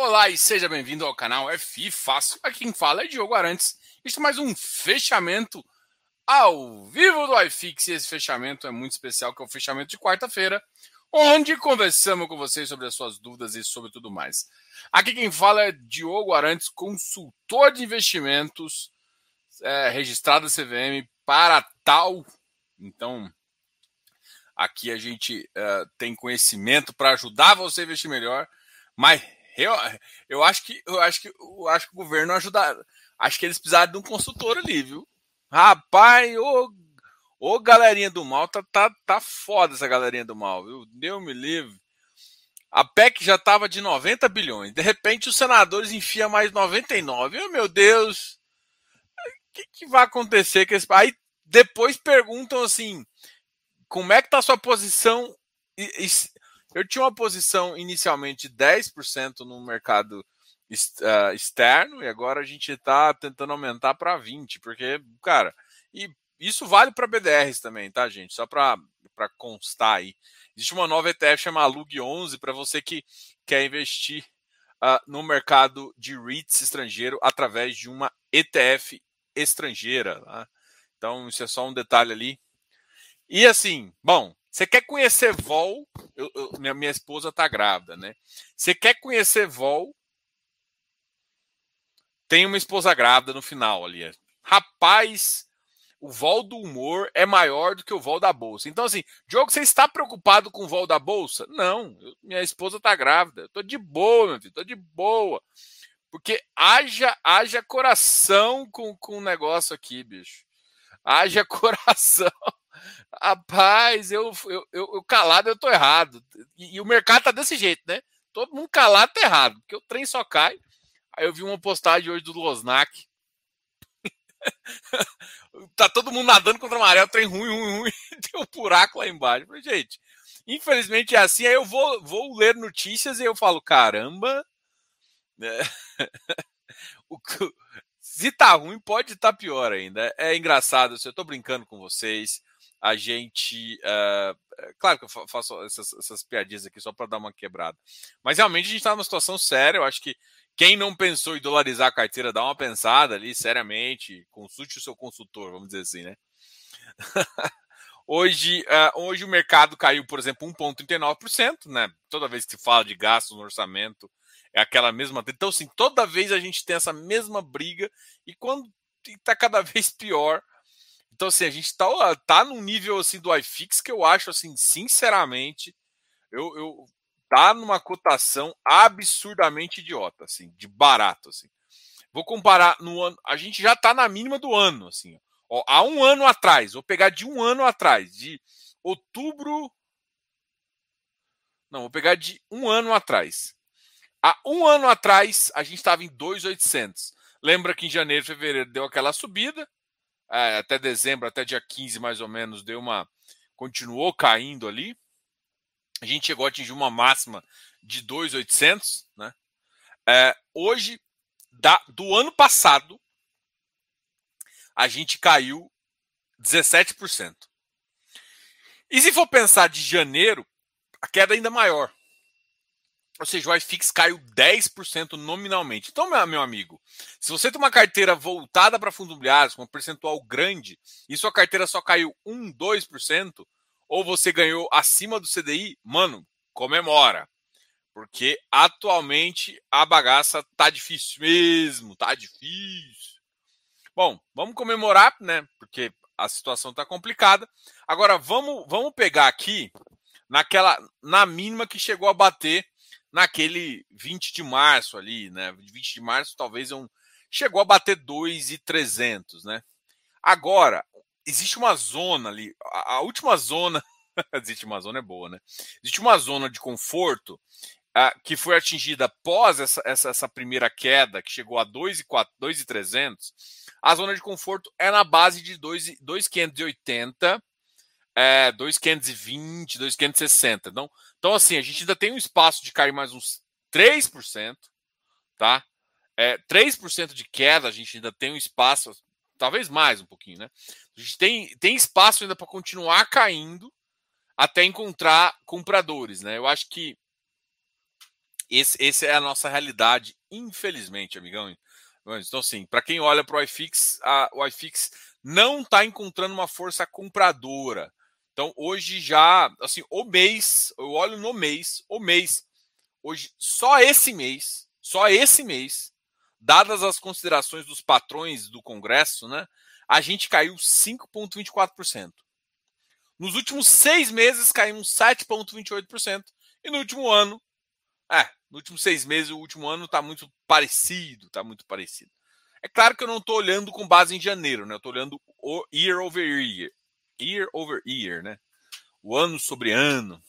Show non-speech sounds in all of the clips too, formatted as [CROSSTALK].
Olá e seja bem-vindo ao canal FI Fácil. Aqui quem fala é Diogo Arantes. Este é mais um fechamento ao vivo do iFix. E esse fechamento é muito especial, que é o fechamento de quarta-feira, onde conversamos com vocês sobre as suas dúvidas e sobre tudo mais. Aqui quem fala é Diogo Arantes, consultor de investimentos, é, registrado da CVM para tal. Então, aqui a gente é, tem conhecimento para ajudar você a investir melhor, mas eu, eu acho que eu acho que eu acho que o governo ajudar. Acho que eles precisaram de um consultor ali, viu? Rapaz, ô, ô galerinha do mal, tá, tá, tá foda essa galerinha do mal, viu? Deus me livre. A PEC já tava de 90 bilhões. De repente os senadores enfiam mais 99. Oh, meu Deus. O que, que vai acontecer com esse. Aí depois perguntam assim: como é que tá a sua posição eu tinha uma posição inicialmente de 10% no mercado uh, externo e agora a gente está tentando aumentar para 20%, porque, cara, e isso vale para BDRs também, tá, gente? Só para constar aí. Existe uma nova ETF chamada LUG 11 para você que quer investir uh, no mercado de REITs estrangeiro através de uma ETF estrangeira. Tá? Então, isso é só um detalhe ali. E assim, bom, você quer conhecer Vol? Eu, eu, minha, minha esposa tá grávida, né? Você quer conhecer Vol? Tem uma esposa grávida no final ali. Rapaz, o vol do humor é maior do que o vol da bolsa. Então, assim, Diogo, você está preocupado com o vol da bolsa? Não, eu, minha esposa tá grávida. Tô de boa, meu filho, tô de boa. Porque haja, haja coração com, com o negócio aqui, bicho. Haja [LAUGHS] coração. Rapaz, eu, eu, eu, calado eu tô errado. E, e, o mercado tá desse jeito, né? Todo mundo calado tá errado, porque o trem só cai. Aí eu vi uma postagem hoje do Losnak. [LAUGHS] tá todo mundo nadando contra a maré, o trem ruim, ruim, ruim. [LAUGHS] Tem um buraco lá embaixo. Falei, gente, infelizmente é assim. Aí eu vou, vou ler notícias e eu falo, caramba. Né? [LAUGHS] o, se tá ruim, pode estar tá pior ainda. É engraçado, eu tô brincando com vocês a gente. Uh, claro que eu faço essas, essas piadinhas aqui só para dar uma quebrada. Mas realmente a gente está numa situação séria. Eu acho que quem não pensou em dolarizar a carteira, dá uma pensada ali, seriamente. Consulte o seu consultor, vamos dizer assim, né? [LAUGHS] hoje, uh, hoje o mercado caiu, por exemplo, 1,39%, né? Toda vez que se fala de gastos no orçamento, é aquela mesma. Então, assim, toda vez a gente tem essa mesma briga, e quando está cada [LAUGHS] vez pior então, assim, a gente tá, tá num nível assim do iFix que eu acho, assim, sinceramente, eu, eu tá numa cotação absurdamente idiota, assim, de barato, assim. Vou comparar no ano, a gente já tá na mínima do ano, assim. Ó, há um ano atrás, vou pegar de um ano atrás, de outubro. Não, vou pegar de um ano atrás. Há um ano atrás, a gente estava em 2,800. Lembra que em janeiro, fevereiro deu aquela subida, até dezembro, até dia 15 mais ou menos, deu uma. continuou caindo ali. A gente chegou a atingir uma máxima de 2,800. Né? É, hoje, da, do ano passado, a gente caiu 17%. E se for pensar de janeiro, a queda é ainda maior. Ou seja, o iFix caiu 10% nominalmente. Então, meu, amigo, se você tem uma carteira voltada para fundos imobiliários, com um percentual grande, e sua carteira só caiu 1, 2%, ou você ganhou acima do CDI, mano, comemora. Porque atualmente a bagaça tá difícil mesmo, tá difícil. Bom, vamos comemorar, né? Porque a situação tá complicada. Agora vamos, vamos pegar aqui naquela na mínima que chegou a bater naquele 20 de março ali, né? 20 de março talvez é um chegou a bater 2,300, né? Agora, existe uma zona ali, a, última zona, [LAUGHS] existe uma zona é boa, né? Existe uma zona de conforto uh, que foi atingida após essa, essa, essa, primeira queda, que chegou a 2,300. A zona de conforto é na base de 2,580 é, 2,520, 2,560. Então, então, assim, a gente ainda tem um espaço de cair mais uns 3%, tá? É, 3% de queda, a gente ainda tem um espaço, talvez mais um pouquinho, né? A gente tem, tem espaço ainda para continuar caindo até encontrar compradores, né? Eu acho que Esse, esse é a nossa realidade, infelizmente, amigão. Então, assim, para quem olha para o iFix, o iFix não está encontrando uma força compradora. Então, hoje já, assim, o mês, eu olho no mês, o mês, hoje, só esse mês, só esse mês, dadas as considerações dos patrões do Congresso, né, a gente caiu 5,24%. Nos últimos seis meses caímos 7,28%. E no último ano, é, no último seis meses, o último ano está muito parecido, está muito parecido. É claro que eu não estou olhando com base em janeiro, né? Eu estou olhando o year over year, year over year, né? O ano sobre ano.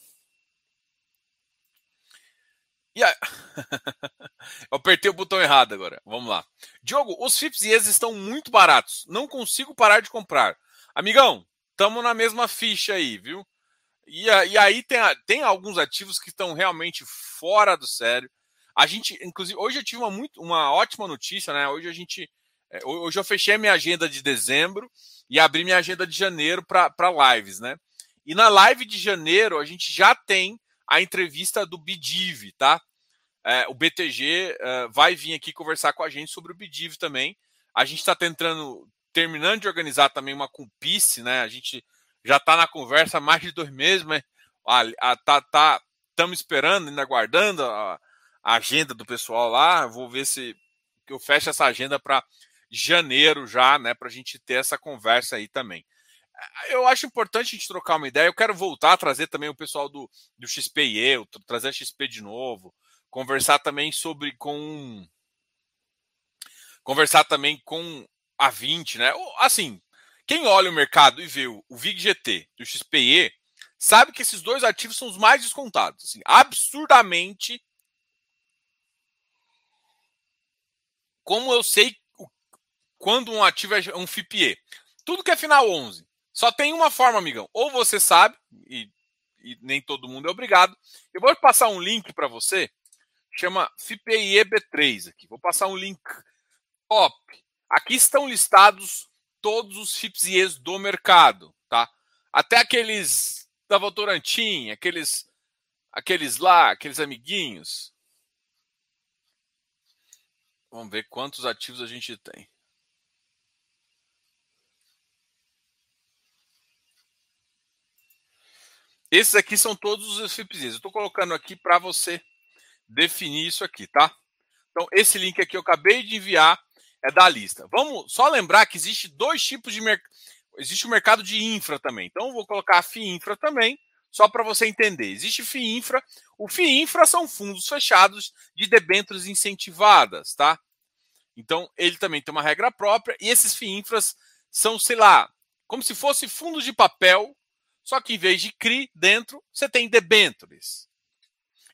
E aí... [LAUGHS] eu apertei o botão errado agora. Vamos lá. Diogo, os FIPS e ES estão muito baratos. Não consigo parar de comprar. Amigão, estamos na mesma ficha aí, viu? E, e aí tem, tem alguns ativos que estão realmente fora do sério. A gente, inclusive, hoje eu tive uma, muito, uma ótima notícia, né? Hoje a gente. É, hoje eu fechei minha agenda de dezembro e abri minha agenda de janeiro para lives, né? E na live de janeiro a gente já tem a entrevista do Bidiv, tá? É, o BTG é, vai vir aqui conversar com a gente sobre o Bidiv também. A gente está tentando, terminando de organizar também uma cumpice, né? A gente já está na conversa há mais de dois meses, mas a, a, tá, tá, estamos esperando, ainda aguardando a, a, agenda do pessoal lá. Vou ver se eu fecho essa agenda para janeiro já, né? Para a gente ter essa conversa aí também. Eu acho importante a gente trocar uma ideia. Eu quero voltar a trazer também o pessoal do, do XPE, trazer a XP de novo, conversar também sobre com conversar também com a 20, né? Assim, quem olha o mercado e vê o, VIG GT e o XPE, sabe que esses dois ativos são os mais descontados. Assim, absurdamente. Como eu sei quando um ativo é um FIPE? Tudo que é final 11. Só tem uma forma, amigão. Ou você sabe, e, e nem todo mundo é obrigado. Eu vou passar um link para você, chama FIPE B3 aqui. Vou passar um link top. Aqui estão listados todos os FIPS do mercado, tá? Até aqueles da Votorantim, aqueles aqueles lá, aqueles amiguinhos. Vamos ver quantos ativos a gente tem. Esses aqui são todos os FIPS. Eu estou colocando aqui para você definir isso aqui, tá? Então, esse link aqui eu acabei de enviar é da lista. Vamos só lembrar que existe dois tipos de mercado. Existe o mercado de infra também. Então, eu vou colocar a FII infra também, só para você entender. Existe FII infra. O FII infra são fundos fechados de debêntures incentivadas, tá? Então, ele também tem uma regra própria. E esses FII infras são, sei lá, como se fosse fundos de papel, só que em vez de CRI dentro, você tem debêntures.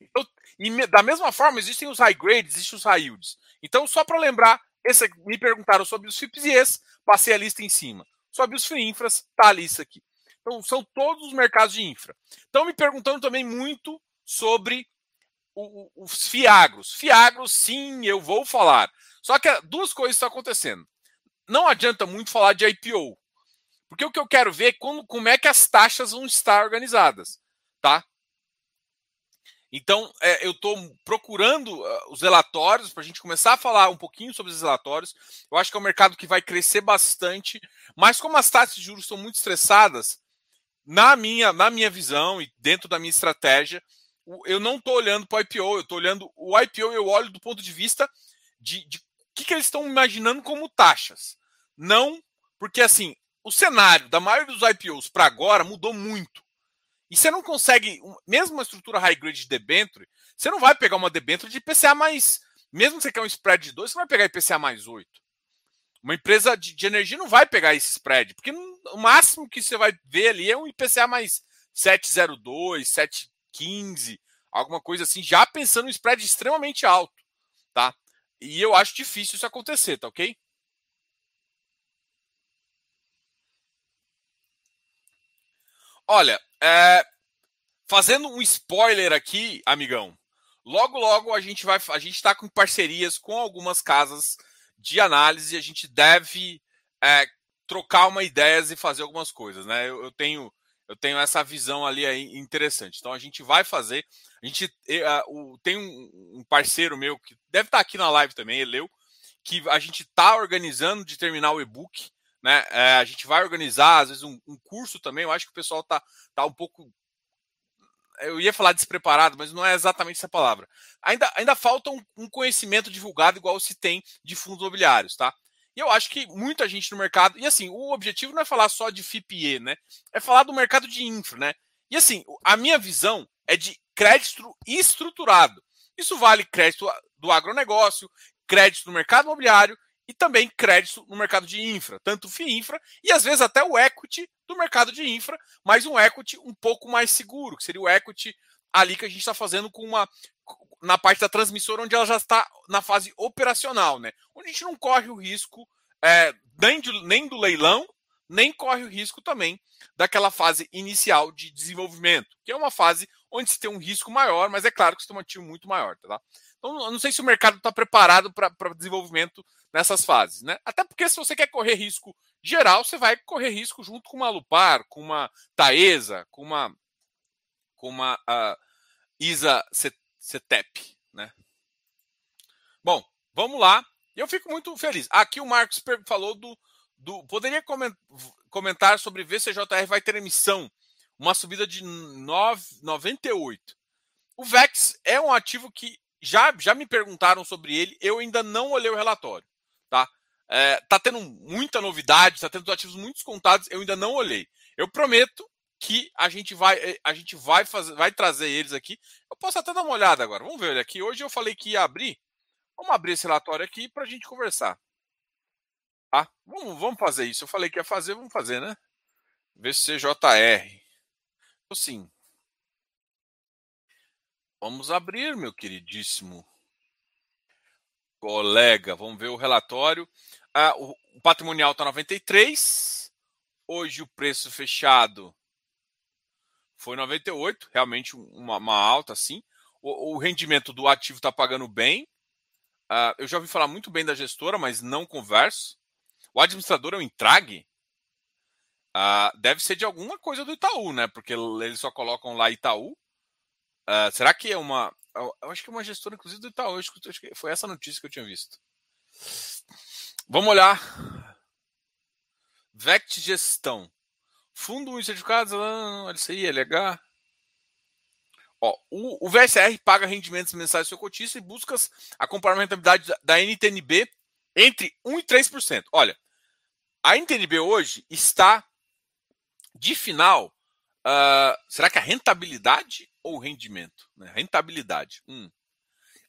Então, e da mesma forma, existem os high grades, existem os high yields. Então, só para lembrar, esse, me perguntaram sobre os FIPS e esse, passei a lista em cima. Sobre os FII infras, tá a lista aqui. Então, são todos os mercados de infra. Estão me perguntando também muito sobre o, os FIAGROS. FIAGROS, sim, eu vou falar. Só que duas coisas estão acontecendo. Não adianta muito falar de IPO. Porque o que eu quero ver é como, como é que as taxas vão estar organizadas. Tá? Então, é, eu estou procurando uh, os relatórios para a gente começar a falar um pouquinho sobre os relatórios. Eu acho que é um mercado que vai crescer bastante, mas como as taxas de juros estão muito estressadas, na minha, na minha visão e dentro da minha estratégia, eu não estou olhando para o IPO, eu estou olhando o IPO, eu olho do ponto de vista de, de que, que eles estão imaginando como taxas. Não, porque assim, o cenário da maioria dos IPOs para agora mudou muito. E você não consegue, mesmo uma estrutura high grade de debenture, você não vai pegar uma debenture de IPCA mais. Mesmo que você quer um spread de 2, você vai pegar IPCA mais 8. Uma empresa de, de, energia não vai pegar esse spread, porque o máximo que você vai ver ali é um IPCA mais 702, 715, alguma coisa assim, já pensando em spread extremamente alto, tá? E eu acho difícil isso acontecer, tá ok? Olha, é, fazendo um spoiler aqui, amigão. Logo, logo a gente vai, a gente está com parcerias com algumas casas de análise. A gente deve é, trocar uma ideias e fazer algumas coisas, né? Eu, eu, tenho, eu tenho essa visão ali aí interessante. Então a gente vai fazer, a gente uh, tem um, um, parceiro meu que deve estar tá aqui na live também, leu, que a gente está organizando de terminar o e-book. Né? É, a gente vai organizar, às vezes, um, um, curso também. Eu acho que o pessoal está tá um pouco. Eu ia falar despreparado, mas não é exatamente essa palavra. Ainda, ainda falta um, um conhecimento divulgado igual se tem de fundos imobiliários, tá? E eu acho que muita gente no mercado. E assim, o objetivo não é falar só de FIPE, né? É falar do mercado de infra, né? E assim, a minha visão é de crédito estruturado. Isso vale crédito do agronegócio, crédito no mercado imobiliário e também crédito no mercado de infra, tanto FIINFRA e às vezes até o equity do mercado de infra, mas um equity um pouco mais seguro, que seria o equity ali que a gente está fazendo com uma na parte da transmissora, onde ela já está na fase operacional, né? Onde a gente não corre o risco é, nem, de, nem do leilão, nem corre o risco também daquela fase inicial de desenvolvimento, que é uma fase onde se tem um risco maior, mas é claro que você tem um ativo muito maior, tá? Então, eu não sei se o mercado está preparado para desenvolvimento nessas fases, né? Até porque se você quer correr risco geral, você vai correr risco junto com uma Lupar, com uma Taesa, com uma com uma uh, Isa Cetep, né? Bom, vamos lá. Eu fico muito feliz. Aqui o Marcos falou do, do poderia comentar sobre VCJR vai ter emissão, uma subida de 9, 98. O VEX é um ativo que já, já me perguntaram sobre ele, eu ainda não olhei o relatório. Tá? É, tá tendo muita novidade, tá tendo ativos muito contados, eu ainda não olhei. Eu prometo que a gente vai eh, a gente vai fazer vai trazer eles aqui. Eu posso até dar uma olhada agora. Vamos ver ele aqui. Hoje eu falei que ia abrir. Vamos abrir esse relatório aqui para a gente conversar. Tá? Vamos, vamos fazer isso. Eu falei que ia fazer, vamos fazer, né? VCJR. Sim. Vamos abrir, meu queridíssimo colega. Vamos ver o relatório. Ah, o, patrimonial está 93. Hoje o preço fechado foi 98. Realmente uma, uma alta, assim. O, o, rendimento do ativo está pagando bem. Ah, eu já ouvi falar muito bem da gestora, mas não converso. O administrador é o Intrag? Ah, deve ser de alguma coisa do Itaú, né? Porque eles só colocam lá Itaú. Uh, será que é uma. Eu acho que é uma gestora, inclusive, do Itaú. Acho que foi essa notícia que eu tinha visto. Vamos olhar. VECT Gestão. Fundo e certificados, LCI, LH. Ó, o, o VSR paga rendimentos mensais do seu cotista e busca acompanhar a rentabilidade da, da NTNB entre 1% e 3%. Olha, a NTNB hoje está de final. Uh, será que a rentabilidade ou rendimento? Né? Rentabilidade. Hum.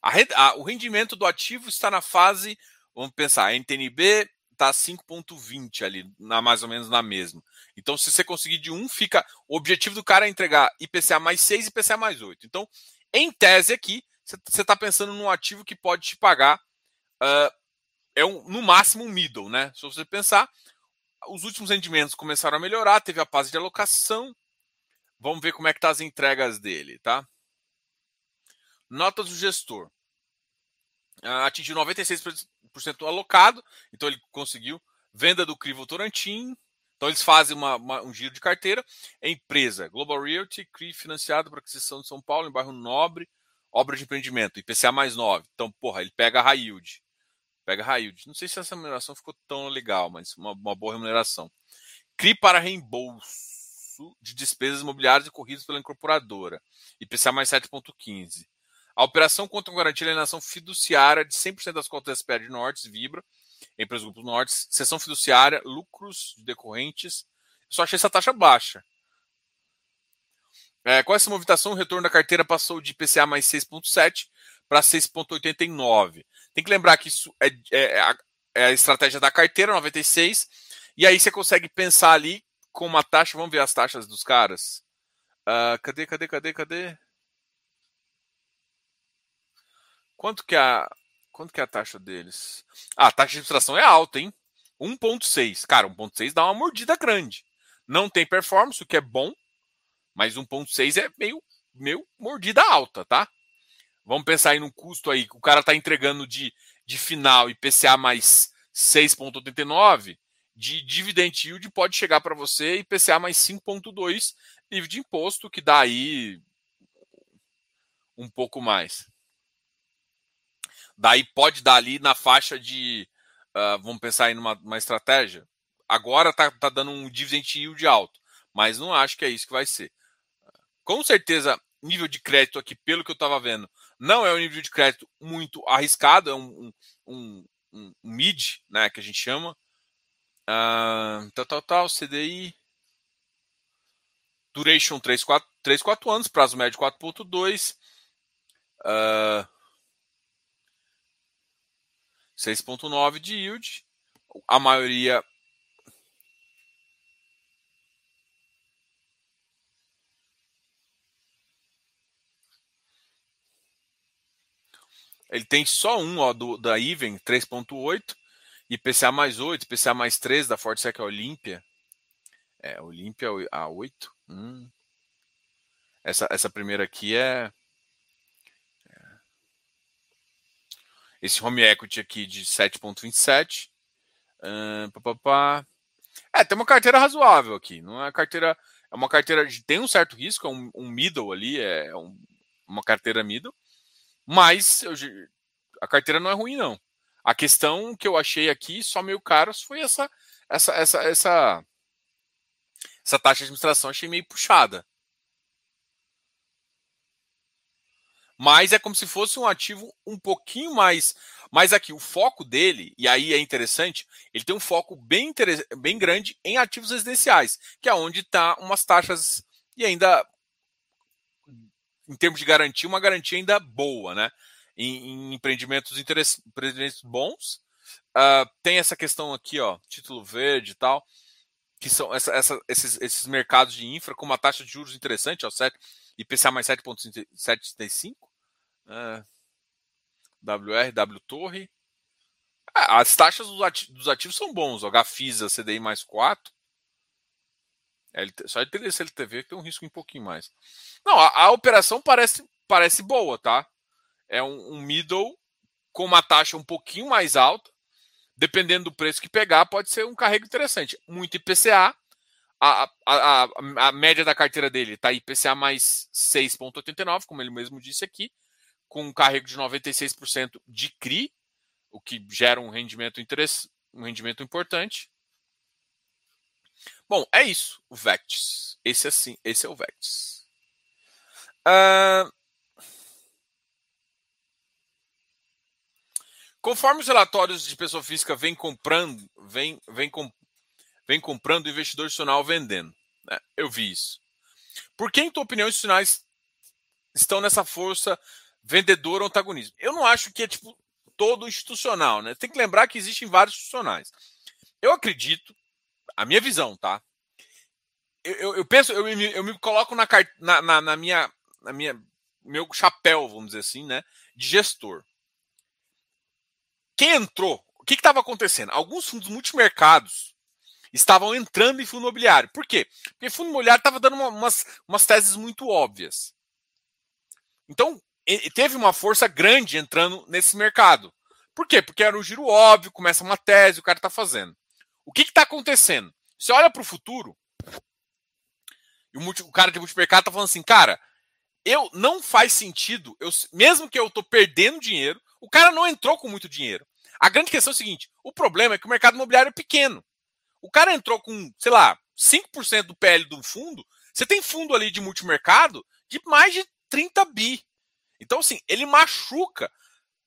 A, a, o rendimento do ativo está na fase, vamos pensar, a NTNB está 5,20 ali, na, mais ou menos na mesma. Então, se você conseguir de um, fica. O objetivo do cara é entregar IPCA mais 6 e IPCA mais 8. Então, em tese aqui, você está pensando num ativo que pode te pagar. Uh, é um, no máximo um middle, né? Se você pensar, os últimos rendimentos começaram a melhorar, teve a fase de alocação, Vamos ver como é que tá as entregas dele, tá? Notas do gestor. Ah, atingiu 96% alocado, então ele conseguiu. Venda do Crivo Torantim. Então eles fazem uma, uma, um giro de carteira. empresa Global Realty, CRI financiado para aquisição de São Paulo, em bairro Nobre, obra de empreendimento, IPCA mais 9. Então, porra, ele pega a high yield. Pega a high yield. Não sei se essa remuneração ficou tão legal, mas uma, uma boa remuneração. CRI para reembolso de despesas imobiliárias e corridas pela incorporadora, IPCA mais 7,15. A operação conta com garantia de alienação fiduciária de 100% das cotas SPR de Nortes, Vibra, empresa do Grupo Nortes, sessão fiduciária, lucros decorrentes. Só achei essa taxa baixa. É, com essa movimentação, o retorno da carteira passou de IPCA mais 6,7 para 6,89. Tem que lembrar que isso é, é, é, a, estratégia da carteira, 96, e aí você consegue pensar ali com uma taxa. Vamos ver as taxas dos caras. Uh, cadê, cadê, cadê, cadê? Quanto que é a quanto que é a taxa deles? Ah, a taxa de administração é alta, hein? 1.6. Cara, 1.6 dá uma mordida grande. Não tem performance, o que é bom, mas 1.6 é meio meio mordida alta, tá? Vamos pensar aí no custo aí, o cara tá entregando de, de final IPCA mais 6.89, de dividend yield pode chegar para você IPCA mais 5,2 livre de imposto, que dá aí um pouco mais. Daí pode dar ali na faixa de. Uh, vamos pensar numa, numa estratégia. Agora tá, tá dando um dividend yield alto, mas não acho que é isso que vai ser. Com certeza, nível de crédito aqui, pelo que eu estava vendo, não é um nível de crédito muito arriscado, é um, um, um, um mid, né, que a gente chama. Uh, tal, tal, tal, CDI. Duration 3, 4, 3, 4 anos, prazo médio 4.2. Uh, 6.9 de yield. A maioria Ele tem só um ó, do, da Even, 3.8, IPCA mais 8, IPCA mais 3 da Fortesec Olímpia. É, Olímpia a 8. Hum. Essa, essa primeira aqui é, é. Esse home equity aqui de 7,27. Uh, É, tem uma carteira razoável aqui. Não é carteira. É uma carteira de. Tem um certo risco, é um, um middle ali, é um, uma carteira middle. Mas eu, a carteira não é ruim, não. A questão que eu achei aqui, só meio caros, foi essa, essa, essa, essa, essa taxa de administração. Achei meio puxada. Mas é como se fosse um ativo um pouquinho mais. Mas aqui, o foco dele, e aí é interessante, ele tem um foco bem, bem grande em ativos residenciais, que é onde está umas taxas e ainda em termos de garantia, uma garantia ainda boa, né? Em, em empreendimentos, empreendimentos bons. Uh, tem essa questão aqui, ó, título verde e tal, que são essa, essa, esses, esses mercados de infra com uma taxa de juros interessante, ó, 7, IPCA mais 7,75, uh, WR, W Torre. Ah, as taxas dos ativos, dos ativos são bons, ó, Gafisa, CDI mais 4, LT, só ele CLTV que tem um risco um pouquinho mais. Não, a, a, operação parece, parece boa, tá? É um, um, middle com uma taxa um pouquinho mais alta. Dependendo do preço que pegar, pode ser um carrego interessante. Muito IPCA. A, a, a, a média da carteira dele está IPCA mais 6,89, como ele mesmo disse aqui, com um carrego de 96% de CRI, o que gera um rendimento, um rendimento importante. Bom, é isso, o Vectis. Esse assim, esse é o Vectis. Uh... Conforme os relatórios de pessoa física vêm comprando, vem, vem, com, vem comprando, o investidor institucional vendendo. Né? Eu vi isso. Por que, em tua opinião, os institucionais estão nessa força vendedora ou? Eu não acho que é tipo todo institucional, né? Tem que lembrar que existem vários institucionais. Eu acredito a minha visão, tá? Eu, eu, eu penso, eu me, eu me coloco na, na, na, minha, na minha, meu chapéu, vamos dizer assim, né? De gestor. Quem entrou? O que estava acontecendo? Alguns fundos multimercados estavam entrando em fundo imobiliário. Por quê? Porque fundo imobiliário estava dando uma, umas, umas teses muito óbvias. Então, teve uma força grande entrando nesse mercado. Por quê? Porque era um giro óbvio, começa uma tese, o cara está fazendo. O que está acontecendo? Você olha para o futuro, e o, multi, o cara de multimercado está falando assim, cara, eu não faz sentido, eu, mesmo que eu estou perdendo dinheiro, o cara não entrou com muito dinheiro. A grande questão é o seguinte: o problema é que o mercado imobiliário é pequeno. O cara entrou com, sei lá, 5% do PL do fundo. Você tem fundo ali de multimercado de mais de 30 bi. Então, assim, ele machuca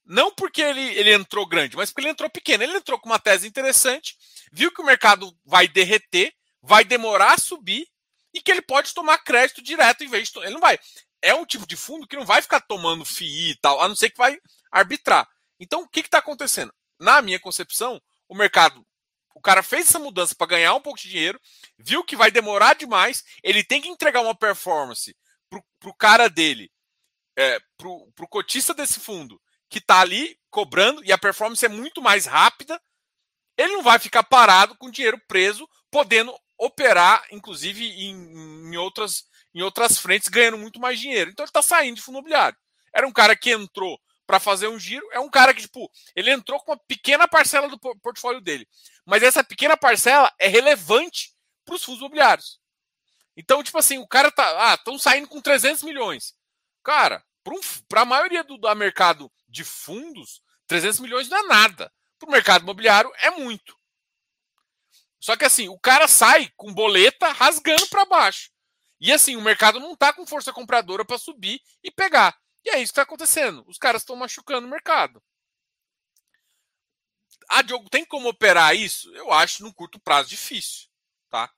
não porque ele, ele entrou grande, mas porque ele entrou pequeno. Ele entrou com uma tese interessante, viu que o mercado vai derreter, vai demorar a subir e que ele pode tomar crédito direto em vez de. Ele não vai. É um tipo de fundo que não vai ficar tomando FII e tal, a não ser que vai arbitrar. Então, o que está acontecendo? Na minha concepção, o mercado. O cara fez essa mudança para ganhar um pouco de dinheiro, viu que vai demorar demais, ele tem que entregar uma performance para o cara dele, é, para o cotista desse fundo, que está ali cobrando e a performance é muito mais rápida, ele não vai ficar parado com dinheiro preso, podendo operar, inclusive, em, em outras, em outras frentes, ganhando muito mais dinheiro. Então ele está saindo de fundo imobiliário. Era um cara que entrou para fazer um giro, é um cara que, tipo, ele entrou com uma pequena parcela do portfólio dele. Mas essa pequena parcela é relevante para os fundos imobiliários. Então, tipo assim, o cara tá. Ah, estão saindo com 300 milhões. Cara, Para um, a maioria do, do mercado de fundos, 300 milhões não é nada. Para o mercado imobiliário é muito. Só que assim, o cara sai com boleta rasgando para baixo. E assim, o mercado não está com força compradora para subir e pegar. E é isso que está acontecendo. Os caras estão machucando o mercado. Ah, Diogo, tem como operar isso? Eu acho no curto prazo difícil, tá?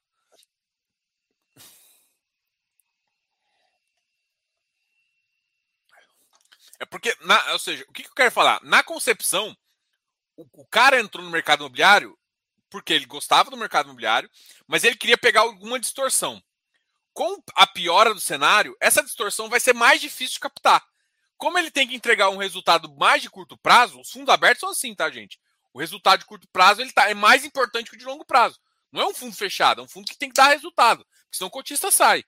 É porque, na, ou seja, o que, que eu quero falar? Na concepção, o, o cara entrou no mercado imobiliário porque ele gostava do mercado imobiliário, mas ele queria pegar alguma distorção. Com a piora do cenário, essa distorção vai ser mais difícil de captar. Como ele tem que entregar um resultado mais de curto prazo, os fundos abertos são assim, tá, gente? O resultado de curto prazo ele tá, é mais importante que o de longo prazo. Não é um fundo fechado, é um fundo que tem que dar resultado, porque senão o cotista sai.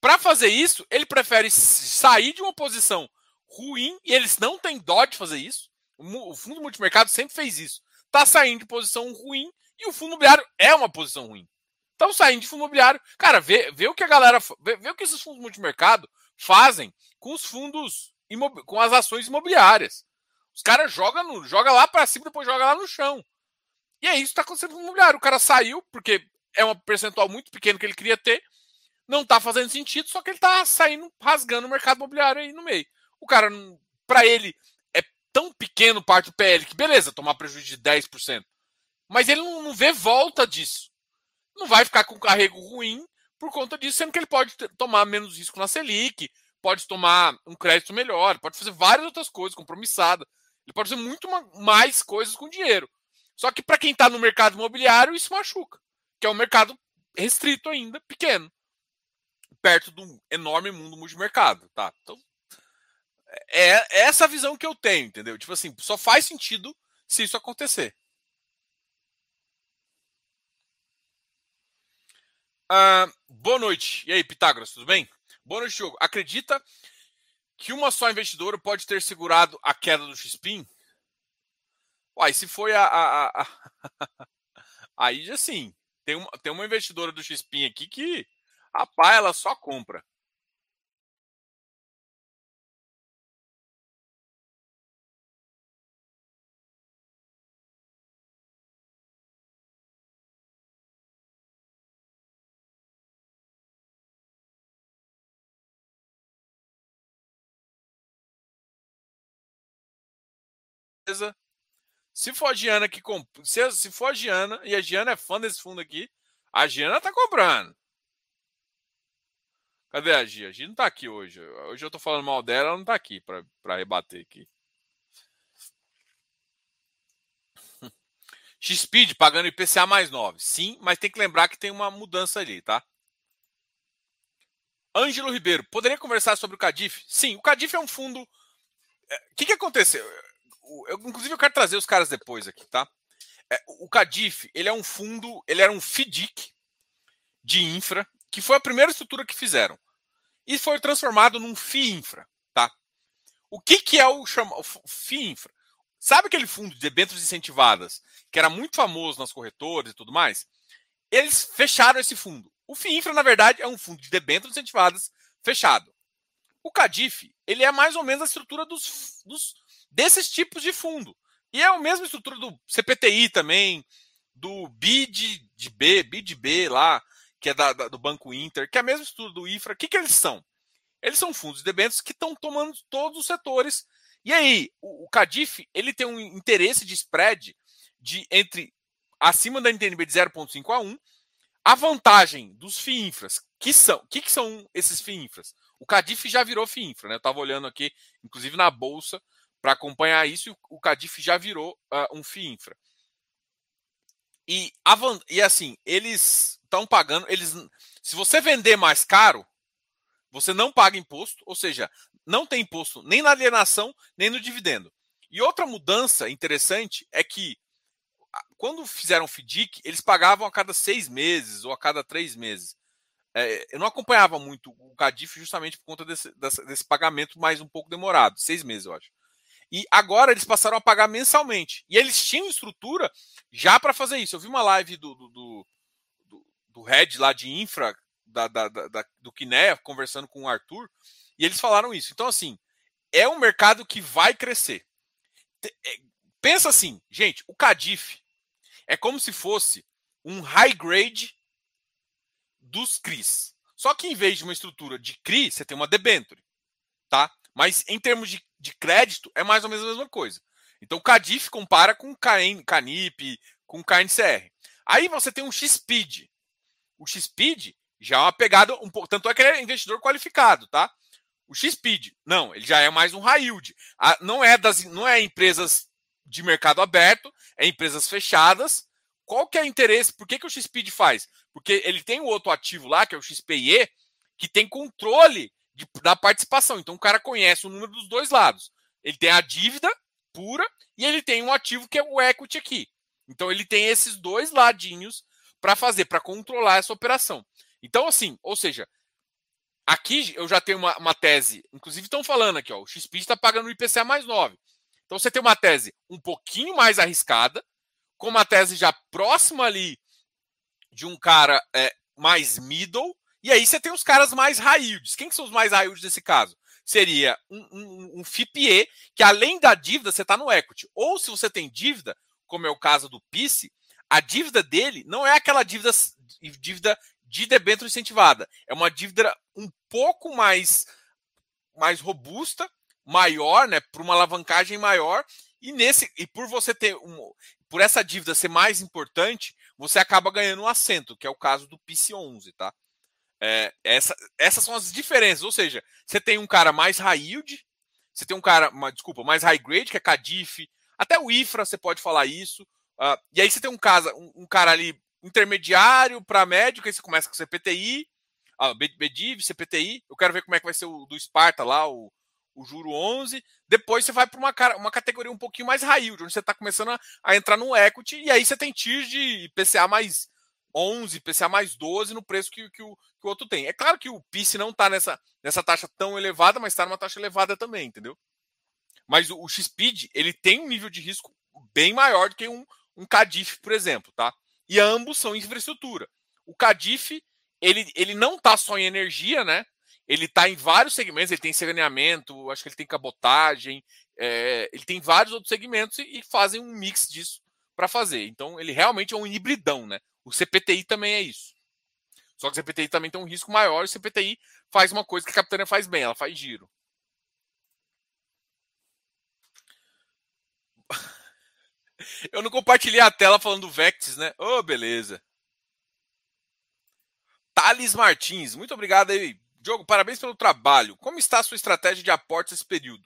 Para fazer isso, ele prefere sair de uma posição ruim, e eles não têm dó de fazer isso. O fundo multimercado sempre fez isso. Está saindo de posição ruim e o fundo imobiliário é uma posição ruim. Estão saindo de fundo imobiliário. Cara, vê, vê o que a galera. Vê, vê o que esses fundos multimercado fazem com os fundos, com as ações imobiliárias. Os caras jogam joga lá para cima, depois joga lá no chão. E é isso que está acontecendo no imobiliário. O cara saiu, porque é um percentual muito pequeno que ele queria ter. Não está fazendo sentido, só que ele está saindo, rasgando o mercado imobiliário aí no meio. O cara, para ele, é tão pequeno parte do PL que, beleza, tomar prejuízo de 10%. Mas ele não, não vê volta disso. Não vai ficar com carrego ruim por conta disso, sendo que ele pode ter, tomar menos risco na Selic, pode tomar um crédito melhor, pode fazer várias outras coisas, compromissada. Ele pode fazer muito mais coisas com dinheiro. Só que para quem está no mercado imobiliário, isso machuca. Que é um mercado restrito ainda, pequeno. Perto do enorme mundo multimercado, tá? Então, é, é essa visão que eu tenho, entendeu? Tipo assim, só faz sentido se isso acontecer. Uh, boa noite. E aí, Pitágoras, tudo bem? Boa noite, Diogo. Acredita que uma só investidora pode ter segurado a queda do Xpin? Uai, se foi a. a, a, [LAUGHS] Aí, assim, tem uma, tem uma investidora do Xpin aqui que a pá, ela só compra. Se for a Giana que comp... se, se for a e a Giana é fã desse fundo aqui, a Giana tá comprando. Cadê a Gia? A Gia não tá aqui hoje. Hoje eu tô falando mal dela, ela não tá aqui para rebater aqui. [LAUGHS] X-Speed pagando IPCA mais 9. Sim, mas tem que lembrar que tem uma mudança ali, tá? Ângelo Ribeiro, poderia conversar sobre o Cadif? Sim, o Cadif é um fundo. O é, que, que aconteceu? Eu, inclusive eu quero trazer os caras depois aqui, tá? É, o Cadif, ele é um fundo, ele era um FDIC de infra, que foi a primeira estrutura que fizeram. E foi transformado num FIINFRA, tá? O que, que é o, chama, o FIINFRA? Sabe aquele fundo de debêntures incentivadas, que era muito famoso nas corretoras e tudo mais? Eles fecharam esse fundo. O FIINFRA, na verdade, é um fundo de debêntures incentivadas fechado. O CADIF, ele é mais ou menos a estrutura dos, dos desses tipos de fundo. E é a mesma estrutura do CPTI também, do BID de B, BID B lá, que é da, da, do Banco Inter, que é a mesma estrutura do IFRA. O que, que eles são? Eles são fundos de debêntures que estão tomando todos os setores. E aí, o, o CADIF ele tem um interesse de spread de entre acima da NTNB de 0,5 a 1. A vantagem dos FIINFRAs, que são, que, que são esses FIINFRAs? O CADIF já virou FIINFRA, né? Eu estava olhando aqui, inclusive na bolsa, para acompanhar isso, o Cadif já virou uh, um FII infra. E, e assim, eles estão pagando. Eles, se você vender mais caro, você não paga imposto, ou seja, não tem imposto nem na alienação, nem no dividendo. E outra mudança interessante é que quando fizeram o FDIC, eles pagavam a cada seis meses ou a cada três meses. É, eu não acompanhava muito o Cadif justamente por conta desse, desse, desse, pagamento mais um pouco demorado, seis meses, eu acho. E agora eles passaram a pagar mensalmente. E eles tinham estrutura já para fazer isso. Eu vi uma live do, do, do, do, head lá de infra da, da, da, do Kinea conversando com o Arthur. E eles falaram isso. Então, assim, é um mercado que vai crescer. É, pensa assim, gente, o Cadif é como se fosse um high grade dos CRIs. Só que em vez de uma estrutura de CRI, você tem uma debenture, tá? Mas em termos de, de crédito, é mais ou menos a mesma coisa. Então o Cadif compara com Canip, com KNCR. Aí você tem um XPID. O XPID já é uma pegada um pouco. Tanto é que ele é investidor qualificado, tá? O XPID, não, ele já é mais um high yield. não, é das, não é empresas de mercado aberto, é empresas fechadas. Qual que é o interesse? Por que, que o XPID faz? Porque ele tem o outro ativo lá, que é o XPIE, que tem controle de, da participação. Então o cara conhece o número dos dois lados. Ele tem a dívida pura e ele tem um ativo que é o equity aqui. Então ele tem esses dois ladinhos para fazer, para controlar essa operação. Então, assim, ou seja, Aqui eu já tenho uma, uma tese, inclusive estão falando aqui, ó, o XP está pagando o IPCA mais 9. Então você tem uma tese um pouquinho mais arriscada, com uma tese já próxima ali de um cara é, mais middle, e aí você tem os caras mais yields. Quem que são os mais yields nesse caso? Seria um, um, um FIPE, que além da dívida, você está no equity. Ou se você tem dívida, como é o caso do PICE, a dívida dele não é aquela dívida, dívida de debênture incentivada. É uma dívida um pouco mais, mais robusta, maior, né, por uma alavancagem maior, e nesse e por você ter um, por essa dívida ser mais importante, você acaba ganhando um assento, que é o caso do PIC 11, tá? É, essa, essas são as diferenças, ou seja, você tem um cara mais high yield, você tem um cara, uma, desculpa, mais high grade, que é Cadif, até o IFRA você pode falar isso, uh, e aí você tem um, casa, um, um cara ali intermediário para médio, que aí você começa com CPTI, ah, BDIV, CPTI. Eu quero ver como é que vai ser o do Sparta lá, o, o juro 11. Depois você vai para uma, uma categoria um pouquinho mais raio, onde você está começando a, a, entrar no equity, e aí você tem TIR de IPCA mais 11, IPCA mais 12 no preço que, que, o, que o outro tem. É claro que o PIS não está nessa, nessa taxa tão elevada, mas está numa taxa elevada também, entendeu? Mas o, o XPID, ele tem um nível de risco bem maior do que um, um CADIF, por exemplo, tá? E ambos são infraestrutura. O Cadif, ele, ele não está só em energia, né? Ele está em vários segmentos, ele tem saneamento, acho que ele tem cabotagem, é, ele tem vários outros segmentos e, e fazem um mix disso para fazer. Então, ele realmente é um hibridão, né? O CPTI também é isso. Só que o CPTI também tem um risco maior o CPTI faz uma coisa que a Capitânia faz bem, ela faz giro. [LAUGHS] Eu não compartilhei a tela falando do Vectis, né? Ô, oh, beleza. Thales Martins, muito obrigado aí. Diogo, parabéns pelo trabalho. Como está a sua estratégia de aportes nesse período?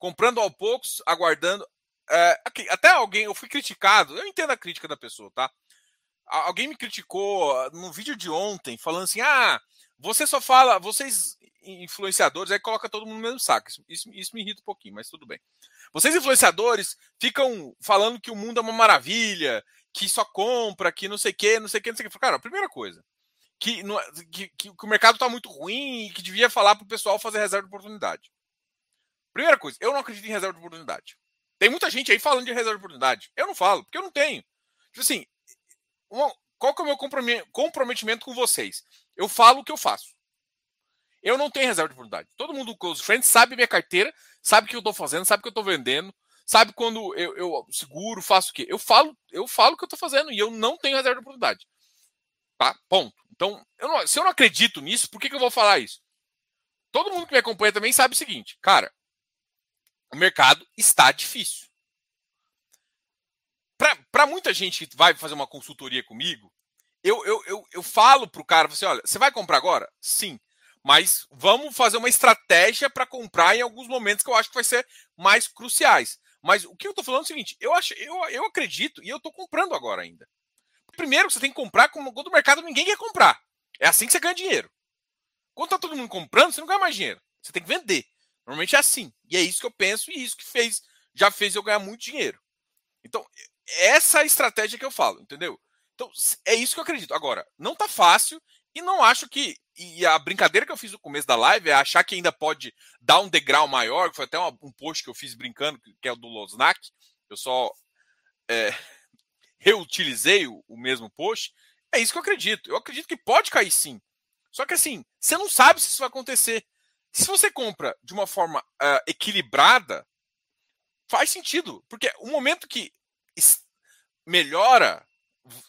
Comprando ao poucos, aguardando. É, aqui, até alguém, eu fui criticado, eu entendo a crítica da pessoa, tá? Alguém me criticou no vídeo de ontem, falando assim: ah, você só fala, vocês influenciadores, aí coloca todo mundo no mesmo saco. Isso, isso, me irrita um pouquinho, mas tudo bem. Vocês, influenciadores, ficam falando que o mundo é uma maravilha, que só compra, que não sei o que, não sei o que, não sei o que. Cara, primeira coisa, que, que, que, o mercado está muito ruim e que devia falar para o pessoal fazer reserva de oportunidade. Primeira coisa, eu não acredito em reserva de oportunidade. Tem muita gente aí falando de reserva de oportunidade. Eu não falo, porque eu não tenho. Tipo assim, qual que é o meu comprometimento com vocês? Eu falo o que eu faço. Eu não tenho reserva de oportunidade. Todo mundo com os friends sabe minha carteira, sabe o que eu estou fazendo, sabe o que eu estou vendendo, sabe quando eu, eu, seguro, faço o quê? Eu falo, eu falo o que eu estou fazendo e eu não tenho reserva de oportunidade. Tá? Ponto. Então, eu não, se eu não acredito nisso, por que, que eu vou falar isso? Todo mundo que me acompanha também sabe o seguinte, cara, o mercado está difícil. Para muita gente que vai fazer uma consultoria comigo, eu, eu, eu, eu falo para o cara, assim, olha, você vai comprar agora? Sim. Mas vamos fazer uma estratégia para comprar em alguns momentos que eu acho que vai ser mais cruciais. Mas o que eu estou falando é o seguinte: eu, acho, eu, eu acredito e eu estou comprando agora ainda. Primeiro, você tem que comprar quando o mercado ninguém quer comprar. É assim que você ganha dinheiro. Quando está todo mundo comprando, você não ganha mais dinheiro. Você tem que vender. Normalmente é assim. E é isso que eu penso e isso que fez, já fez eu ganhar muito dinheiro. Então, essa é estratégia que eu falo, entendeu? Então, é isso que eu acredito. Agora, não tá fácil e não acho que. E a brincadeira que eu fiz no começo da live é achar que ainda pode dar um degrau maior. Foi até um post que eu fiz brincando, que é o do Losnak. Eu só é, [LAUGHS] reutilizei o, o mesmo post. É isso que eu acredito. Eu acredito que pode cair sim. Só que assim, você não sabe se isso vai acontecer. Se você compra de uma forma uh, equilibrada, faz sentido. Porque o momento que melhora,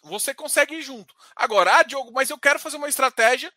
você consegue ir junto. Agora, ah, Diogo, mas eu quero fazer uma estratégia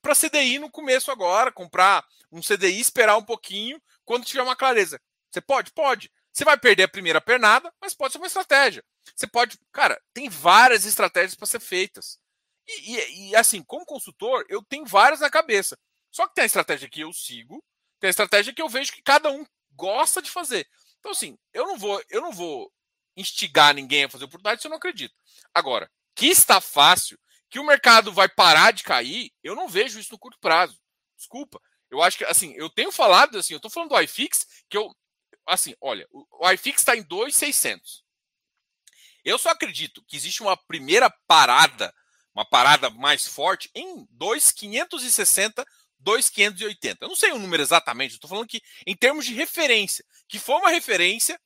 para CDI no começo agora, comprar um CDI, esperar um pouquinho, quando tiver uma clareza. Você pode? Pode. Você vai perder a primeira pernada, mas pode ser uma estratégia. Você pode. Cara, tem várias estratégias para ser feitas. E, e, e, assim, como consultor, eu tenho várias na cabeça. Só que tem a estratégia que eu sigo, tem a estratégia que eu vejo que cada um gosta de fazer. Então, assim, eu não vou, eu não vou instigar ninguém a fazer oportunidade se eu não acredito. Agora, que está fácil, que o mercado vai parar de cair, eu não vejo isso no curto prazo. Desculpa. Eu acho que, assim, eu tenho falado, assim, eu estou falando do iFix, que eu, assim, olha, o iFix está em 2,600. Eu só acredito que existe uma primeira parada, uma parada mais forte, em 2,560, 2,580. Eu não sei o número exatamente, estou falando que em termos de referência, que foi uma referência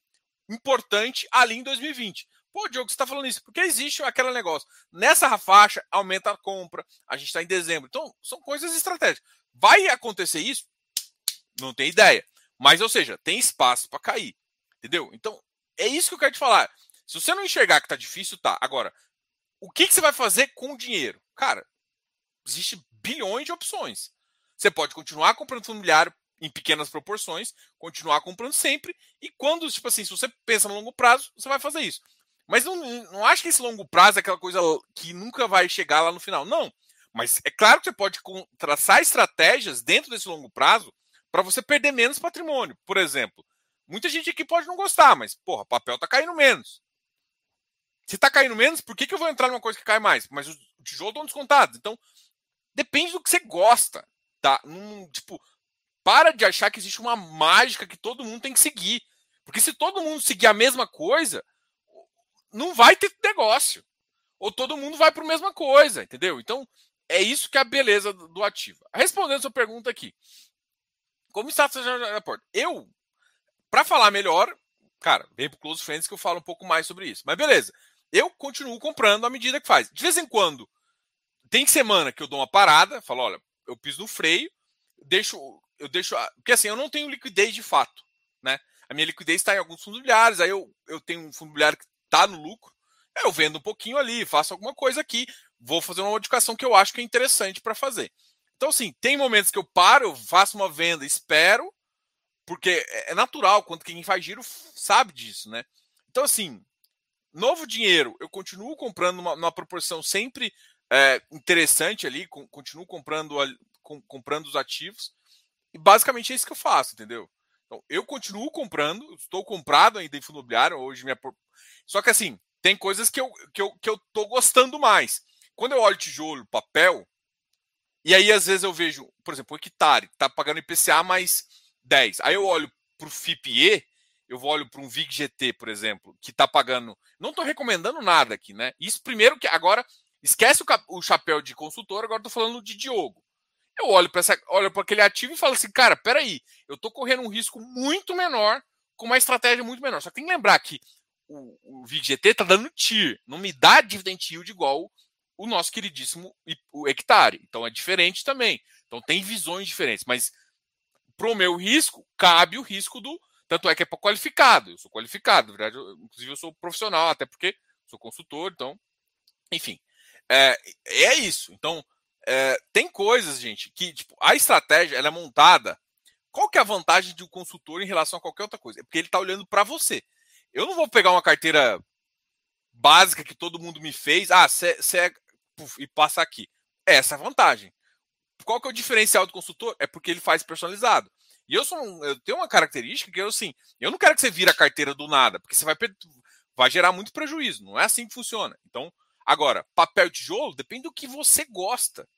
importante ali em 2020. Pô, Diogo, você está falando isso, porque existe aquele negócio. Nessa faixa, aumenta a compra, a gente está em dezembro. Então, são coisas estratégicas. Vai acontecer isso? Não tem ideia. Mas, ou seja, tem espaço para cair. Entendeu? Então, é isso que eu quero te falar. Se você não enxergar que tá difícil, tá. Agora, o que, que você vai fazer com o dinheiro? Cara, existe bilhões de opções. Você pode continuar comprando familiar em pequenas proporções, continuar comprando sempre, e quando, tipo assim, se você pensa no longo prazo, você vai fazer isso. Mas não, não acho que esse longo prazo é aquela coisa que nunca vai chegar lá no final. Não. Mas é claro que você pode traçar estratégias dentro desse longo prazo para você perder menos patrimônio. Por exemplo, muita gente aqui pode não gostar, mas, porra, papel tá caindo menos. Se tá caindo menos, por que, que eu vou entrar numa coisa que cai mais? Mas os tijolos estão descontados. Então, depende do que você gosta. Tá? Num, tipo, para de achar que existe uma mágica que todo mundo tem que seguir. Porque se todo mundo seguir a mesma coisa, não vai ter negócio. Ou todo mundo vai para a mesma coisa, entendeu? Então, é isso que é a beleza do ativo. Respondendo a sua pergunta aqui. Como está a aeroporto? Eu, para falar melhor, cara, vem pro Close Friends que eu falo um pouco mais sobre isso. Mas beleza. Eu continuo comprando à medida que faz. De vez em quando, tem semana que eu dou uma parada, falo, olha, eu piso no freio, deixo, eu deixo, porque assim, eu não tenho liquidez de fato, né? A minha liquidez está em alguns fundos imobiliários, aí eu, eu tenho um fundo imobiliário que está no lucro, eu vendo um pouquinho ali, faço alguma coisa aqui, vou fazer uma modificação que eu acho que é interessante para fazer. Então, assim, tem momentos que eu paro, faço uma venda, espero, porque é, é natural, quando quem faz giro sabe disso, né? Então, assim, novo dinheiro, eu continuo comprando uma, numa proporção sempre é, interessante ali, continuo comprando, com, comprando os ativos, e basicamente é isso que eu faço, entendeu? Então, eu continuo comprando, estou comprado ainda em fundo imobiliário, hoje minha. Só que assim, tem coisas que eu, que eu, que eu tô gostando mais. Quando eu olho tijolo, papel, e aí, às vezes, eu vejo, por exemplo, o hectare, tá pagando IPCA mais 10. Aí eu olho para o FIPE, eu olho para um VIG GT, por exemplo, que está pagando. Não estou recomendando nada aqui, né? Isso primeiro que agora. Esquece o, o chapéu de consultor, agora estou falando de Diogo. Eu olho para olho para aquele ativo e falo assim, cara, peraí, eu estou correndo um risco muito menor com uma estratégia muito menor. Só que tem que lembrar que o, o VIG-GT está dando TIR, não me dá dividend yield igual o nosso queridíssimo o hectare. Então é diferente também. Então tem visões diferentes. Mas para o meu risco, cabe o risco do. Tanto é que é para qualificado. Eu sou qualificado, na verdade, eu, inclusive eu sou profissional, até porque sou consultor, então. Enfim. É, é isso. Então, é, tem coisas, gente, que tipo, a estratégia ela é montada. Qual que é a vantagem de um consultor em relação a qualquer outra coisa? É porque ele está olhando para você. Eu não vou pegar uma carteira básica que todo mundo me fez, ah, cê, cê é puf, e passa aqui. Essa é a vantagem. Qual que é o diferencial do consultor? É porque ele faz personalizado. E eu sou um, eu tenho uma característica que eu assim, eu não quero que você vire a carteira do nada, porque você vai vai gerar muito prejuízo. Não é assim que funciona. Então, agora, papel e tijolo depende do que você gosta.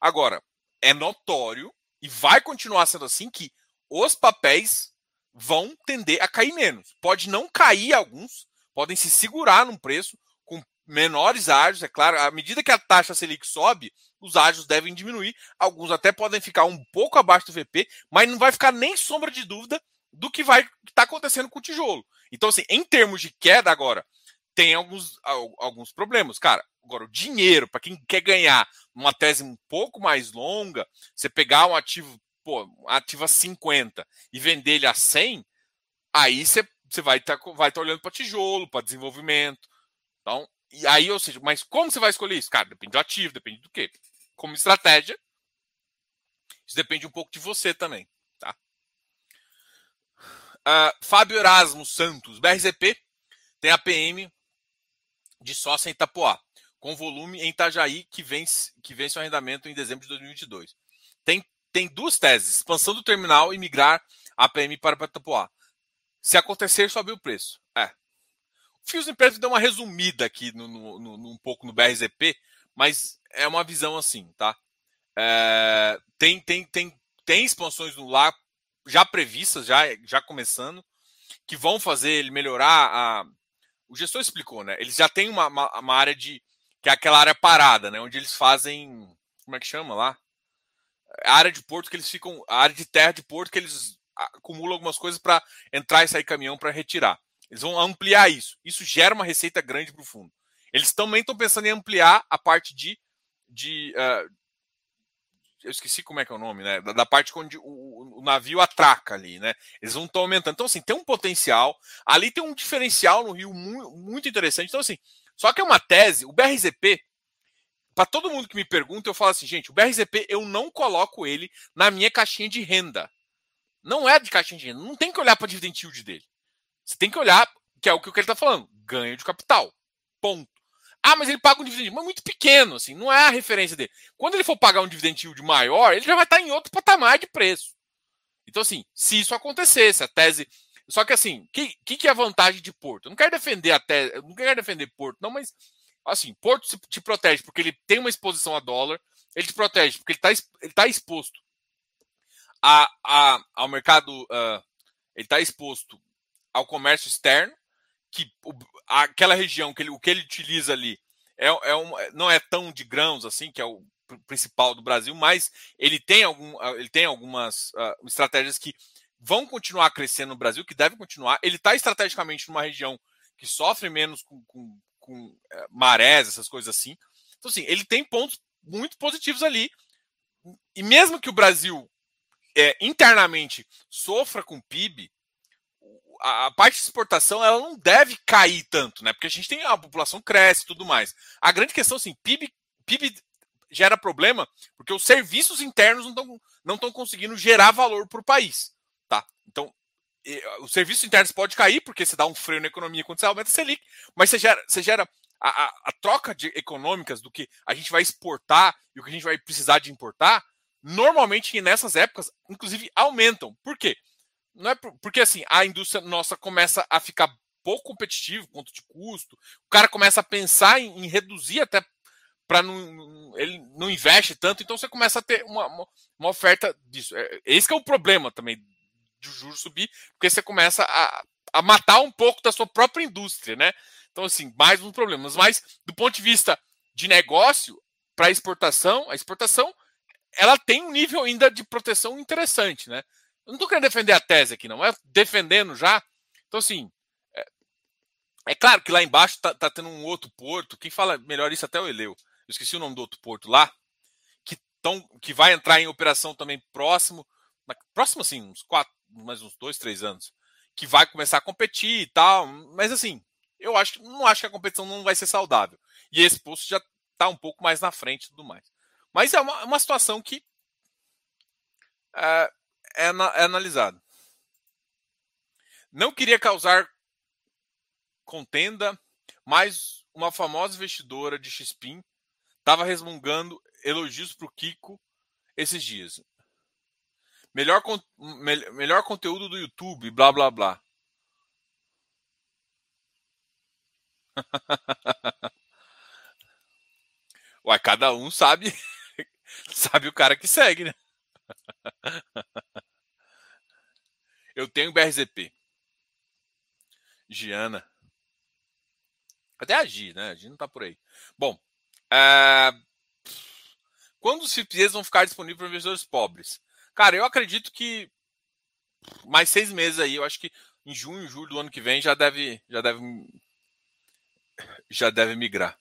Agora, é notório e vai continuar sendo assim que os papéis vão tender a cair menos. Pode não cair alguns, podem se segurar num preço, menores ágios, é claro, à medida que a taxa Selic sobe, os ágios devem diminuir, alguns até podem ficar um pouco abaixo do VP, mas não vai ficar nem sombra de dúvida do que vai estar tá acontecendo com o tijolo. Então, assim, em termos de queda agora, tem alguns, alguns problemas. Cara, agora, o dinheiro, para quem quer ganhar uma tese um pouco mais longa, você pegar um ativo pô, ativa 50 e vender ele a 100, aí você, você vai estar tá, vai tá olhando para tijolo, para desenvolvimento. Então, e aí, ou seja, mas como você vai escolher isso? Cara, depende do ativo, depende do quê? Como estratégia, isso depende um pouco de você também, tá? Uh, Fábio Erasmo Santos, BRZP, tem a PM de sócia em Itapoá, com volume em Itajaí que vence, que vence o arrendamento em dezembro de 2022. Tem, tem duas teses: expansão do terminal e migrar a PM para Itapoá. Se acontecer, sobe o preço. É. O Fios Empresas deu uma resumida aqui no, no, no, um pouco no BRZP, mas é uma visão assim, tá? É, tem, tem, tem, tem expansões no lá já previstas, já, já começando, que vão fazer ele melhorar a. O gestor explicou, né? Eles já têm uma, uma, uma área de. que é aquela área parada, né? Onde eles fazem. Como é que chama lá? A área de porto que eles ficam. A área de terra de porto que eles acumulam algumas coisas para entrar e sair caminhão para retirar. Eles vão ampliar isso. Isso gera uma receita grande para o fundo. Eles também estão pensando em ampliar a parte de. de uh, eu esqueci como é que é o nome, né? Da, da parte onde o, o, navio atraca ali, né? Eles vão estar aumentando. Então, assim, tem um potencial. Ali tem um diferencial no Rio muito, muito interessante. Então, assim, só que é uma tese, o BRZP, para todo mundo que me pergunta, eu falo assim, gente, o BRZP eu não coloco ele na minha caixinha de renda. Não é de caixinha de renda. Não tem que olhar para dividend yield dele. Você tem que olhar, que é o que ele está falando, ganho de capital. Ponto. Ah, mas ele paga um dividend mas muito pequeno, assim, não é a referência dele. Quando ele for pagar um dividend yield maior, ele já vai estar em outro patamar de preço. Então, assim, se isso acontecesse, a tese. Só que, assim, o que, que, que, é a vantagem de Porto? Eu não quero defender a tese, eu não quero defender Porto, não, mas, assim, Porto te protege porque ele tem uma exposição a dólar, ele te protege porque ele está ele tá exposto a, a, ao mercado, uh, ele está exposto ao comércio externo, que aquela região que ele, o que ele utiliza ali é, é um, não é tão de grãos assim, que é o principal do Brasil, mas ele tem, algum, ele tem algumas uh, estratégias que vão continuar crescendo no Brasil, que devem continuar. Ele está estrategicamente numa região que sofre menos com, com, com uh, marés, essas coisas assim. Então, assim, ele tem pontos muito positivos ali. E mesmo que o Brasil é, internamente sofra com PIB, a, parte de exportação ela não deve cair tanto, né? Porque a gente tem a população cresce e tudo mais. A grande questão, assim, PIB, PIB gera problema porque os serviços internos não estão não estão conseguindo gerar valor para o país, tá? Então, os serviços internos pode cair porque você dá um freio na economia quando você aumenta a Selic, mas você gera, você gera a, a, a, troca de econômicas do que a gente vai exportar e o que a gente vai precisar de importar, normalmente nessas épocas, inclusive, aumentam. Por quê? Não é porque assim, a indústria nossa começa a ficar pouco competitivo quanto de custo, o cara começa a pensar em, em reduzir até para não ele não investe tanto, então você começa a ter uma, uma, uma oferta disso. É, esse que é o problema também de o juros subir, porque você começa a, a matar um pouco da sua própria indústria, né? Então, assim, mais uns problemas. Mas, do ponto de vista de negócio, para exportação, a exportação ela tem um nível ainda de proteção interessante, né? Eu não estou querendo defender a tese aqui, não. É defendendo já. Então, assim, é, é claro que lá embaixo está tá tendo um outro porto. Quem fala melhor isso até é o Eleu. Eu esqueci o nome do outro porto lá. Que, tão, que vai entrar em operação também próximo. Próximo, assim, uns quatro, mais uns dois, três anos. Que vai começar a competir e tal. Mas, assim, eu acho, não acho que a competição não vai ser saudável. E esse posto já está um pouco mais na frente e tudo mais. Mas é uma, uma situação que é, é, é analisado. Não queria causar contenda, mas uma famosa investidora de XPIN estava resmungando elogios para o Kiko esses dias. Melhor, me, melhor conteúdo do YouTube, blá blá blá. [LAUGHS] Ué, cada um sabe [LAUGHS] sabe o cara que segue, né? [LAUGHS] Eu tenho BRZP. Giana. Até a Gi, né? A Gi não tá por aí. Bom, é... quando os FIPs vão ficar disponíveis para investidores pobres? Cara, eu acredito que mais seis meses aí, eu acho que em junho, julho do ano que vem já deve, já deve, já deve migrar.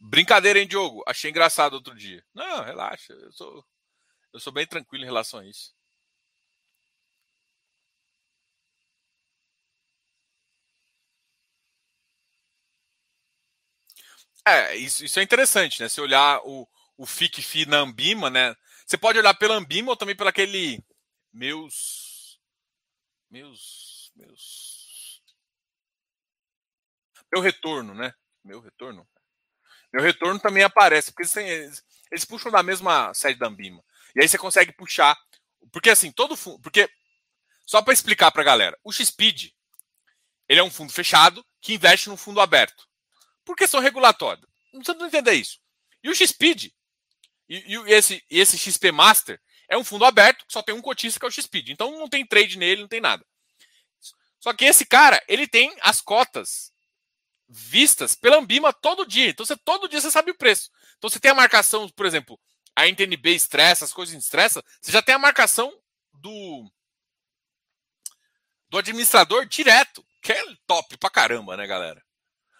Brincadeira, hein, Diogo? Achei engraçado outro dia. Não, relaxa. Eu sou, Eu sou bem tranquilo em relação a isso. É, isso, isso é interessante, né? Se olhar o, o FIC-FI na Ambima, né? Você pode olhar pela Ambima ou também pelo aquele meus meus meus meu retorno, né? Meu retorno. Meu retorno também aparece, porque eles, eles puxam da mesma sede da Ambima. E aí você consegue puxar, porque assim, todo fundo, porque só para explicar para a galera, o XPID ele é um fundo fechado que investe num fundo aberto. Por questão regulatória. Não precisa entender isso. E o XPID e, e, esse, esse XP Master é um fundo aberto que só tem um cotista que é o XPID. Então não tem trade nele, não tem nada. Só que esse cara, ele tem as cotas vistas pela Ambima todo dia. Então você todo dia você sabe o preço. Então você tem a marcação, por exemplo, a NTNB estressa, as coisas estressa, você já tem a marcação do do administrador direto, que é top pra caramba, né, galera?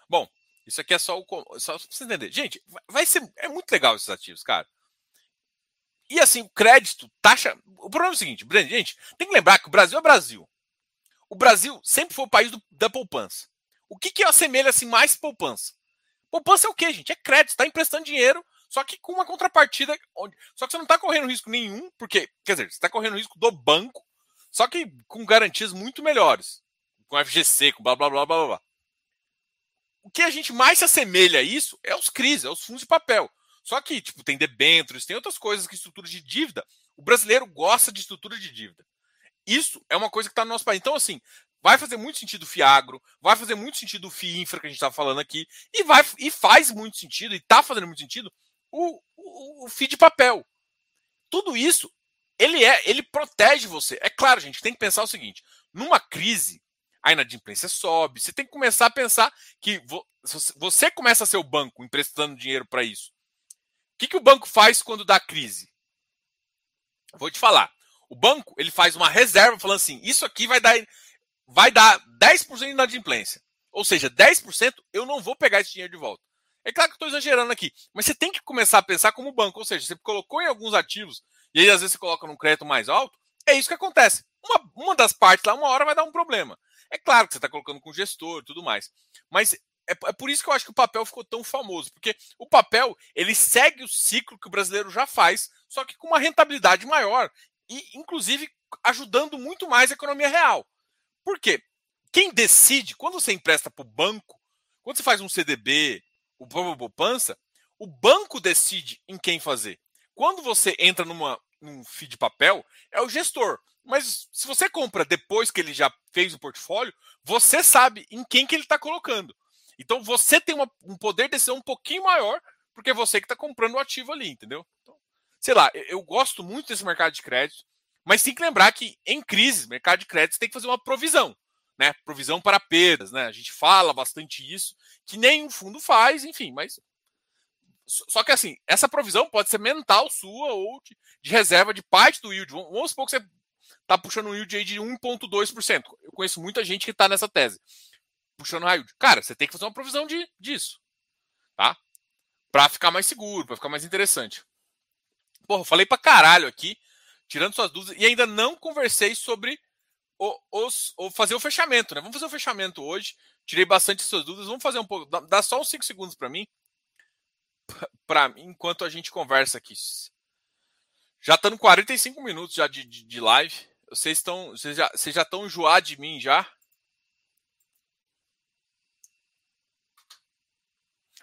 Bom, isso aqui é só o só pra você entender. Gente, vai ser é muito legal esses ativos, cara. E assim, o crédito, taxa. O problema é o seguinte, gente, tem que lembrar que o Brasil é Brasil. O Brasil sempre foi o país do, da poupança. O que, que assemelha assim, mais poupança? Poupança é o quê, gente? É crédito, está emprestando dinheiro, só que com uma contrapartida. Onde... Só que você não está correndo risco nenhum, porque, quer dizer, você está correndo risco do banco, só que com garantias muito melhores. Com FGC, com blá blá blá blá blá. O que a gente mais se assemelha a isso é os CRIs, é os fundos de papel. Só que, tipo, tem debêntures, tem outras coisas que estrutura de dívida. O brasileiro gosta de estrutura de dívida. Isso é uma coisa que está no nosso país. Então, assim, vai fazer muito sentido o FIAGRO, vai fazer muito sentido o FIINFRA que a gente está falando aqui, e, vai, e faz muito sentido, e está fazendo muito sentido, o, o, o FII de papel. Tudo isso, ele é, ele protege você. É claro, gente, tem que pensar o seguinte: numa crise, a inadimplência sobe, você tem que começar a pensar que você começa a ser o banco emprestando dinheiro para isso. O que, que o banco faz quando dá crise? Vou te falar. O banco ele faz uma reserva falando assim: isso aqui vai dar, vai dar 10% de inadimplência. Ou seja, 10% eu não vou pegar esse dinheiro de volta. É claro que estou exagerando aqui, mas você tem que começar a pensar como banco. Ou seja, você colocou em alguns ativos e aí às vezes você coloca num crédito mais alto. É isso que acontece. Uma, uma das partes lá, uma hora vai dar um problema. É claro que você está colocando com gestor e tudo mais. Mas é, é, por isso que eu acho que o papel ficou tão famoso, porque o papel ele segue o ciclo que o brasileiro já faz, só que com uma rentabilidade maior e, inclusive, ajudando muito mais a economia real. Por quê? Quem decide, quando você empresta para o banco, quando você faz um CDB, o próprio poupança, o banco decide em quem fazer. Quando você entra numa, num FII de papel, é o gestor. Mas se você compra depois que ele já fez o portfólio, você sabe em quem que ele está colocando. Então você tem uma, um poder de decisão um pouquinho maior, porque é você que está comprando o ativo ali, entendeu? Então, sei lá, eu, eu, gosto muito desse mercado de crédito, mas tem que lembrar que em crise, mercado de crédito tem que fazer uma provisão, né? Provisão para perdas, né? A gente fala bastante isso, que nenhum fundo faz, enfim, mas. Só que assim, essa provisão pode ser mental sua ou de, de reserva de parte do yield. Vamos supor que você está puxando um yield aí de 1,2%. Eu conheço muita gente que está nessa tese puxando raio. Cara, você tem que fazer uma provisão de, disso. Tá? Pra ficar mais seguro, pra ficar mais interessante. Porra, eu falei pra caralho aqui, tirando suas dúvidas, e ainda não conversei sobre os, o fazer o fechamento, né? Vamos fazer o fechamento hoje. Tirei bastante suas dúvidas. Vamos fazer um pouco. Dá só uns 5 segundos para mim. Pra, enquanto a gente conversa aqui. Já estando 45 minutos já de, de, de live. Vocês estão. Vocês já, estão enjoados de mim já.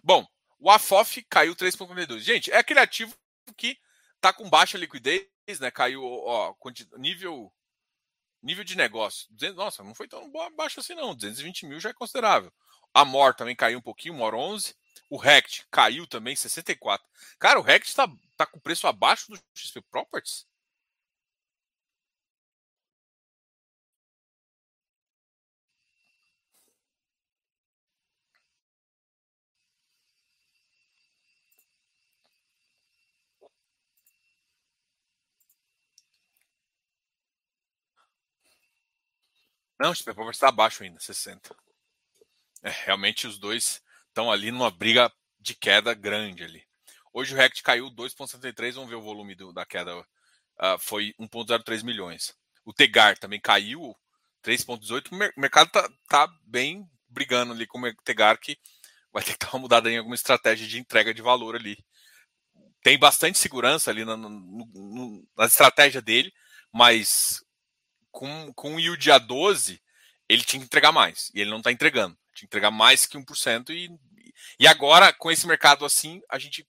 Bom, o AFOF caiu 3,42. Gente, é aquele ativo que está com baixa liquidez, né? Caiu, ó, nível nível de negócio. Nossa, não foi tão baixo assim não. 220 mil já é considerável. A MOR também caiu um pouquinho, MOR 11. O RECT caiu também, 64. Cara, o RECT está tá com preço abaixo do XP Properties? Não, o XP está abaixo ainda, 60. É, realmente os dois estão ali numa briga de queda grande ali. Hoje o Rect caiu 2,73, vamos ver o volume do, da queda uh, foi 1,03 milhões. O Tegar também caiu 3,18. O mercado tá, tá bem brigando ali com o Tegar, que vai ter que dar uma mudada em alguma estratégia de entrega de valor ali. Tem bastante segurança ali na, na, na estratégia dele, mas com, com o yield a 12, ele tinha que entregar mais. E ele não está entregando. Tinha que entregar mais que 1%. E, e agora, com esse mercado assim, a gente.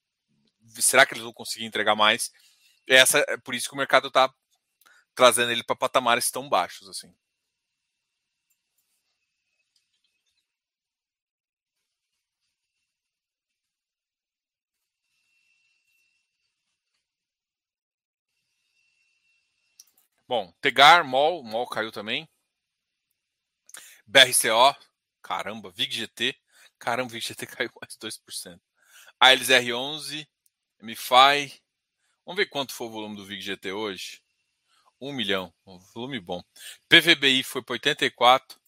Será que eles vão conseguir entregar mais? Essa, é por isso que o mercado está trazendo ele para patamares tão baixos assim. Bom, Tegar, MOL, MOL caiu também. BRCO, caramba, VIGGT, caramba, VIGGT [LAUGHS] caiu mais 2%. ALSR11, MFI, vamos ver quanto foi o volume do VIGGT hoje. 1 milhão, um volume bom. PVBI foi para 84.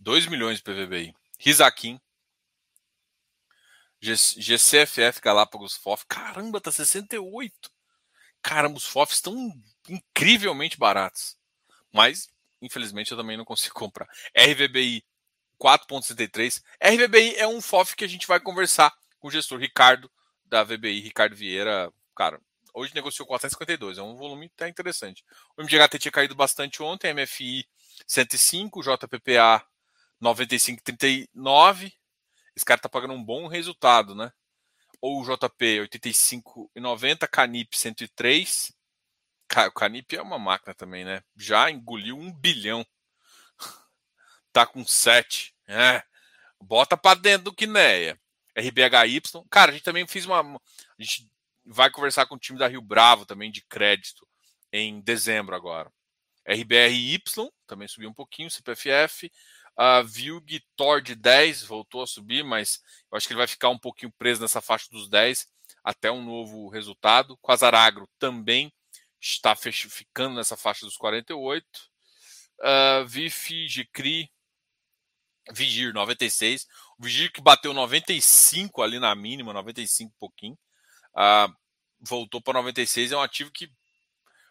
Dois milhões de PVBI. Risaquim, GCFF Galápagos FOF. Caramba, tá 68. Caramba, os FOFs estão incrivelmente baratos. Mas, infelizmente, eu também não consigo [LAUGHS] comprar. RVBI 4.63. RVBI é um FOF que a gente vai conversar com o gestor Ricardo da VBI, Ricardo Vieira. Cara, hoje negociou 452, é um volume até interessante. O MGHT tinha caído bastante ontem, MFI 105, JPPA 95,39. Esse cara tá pagando um bom resultado, né? Ou o JP 85,90, Canip 103. O Canip é uma máquina também, né? Já engoliu um bilhão. [LAUGHS] tá com 7. É. Bota para dentro do Quineia. RBHY. Cara, a gente também fez uma. A gente vai conversar com o time da Rio Bravo também de crédito em dezembro agora. RBRY também subiu um pouquinho, CPFF. A Vilg Tord 10 voltou a subir, mas eu acho que ele vai ficar um pouquinho preso nessa faixa dos 10 até um novo resultado. Quasaragro também está ficando nessa faixa dos 48. Uh, VIF, GCRI, Vigir 96. O Vigir que bateu 95 ali na mínima, 95 pouquinho. Uh, voltou para 96. É um ativo que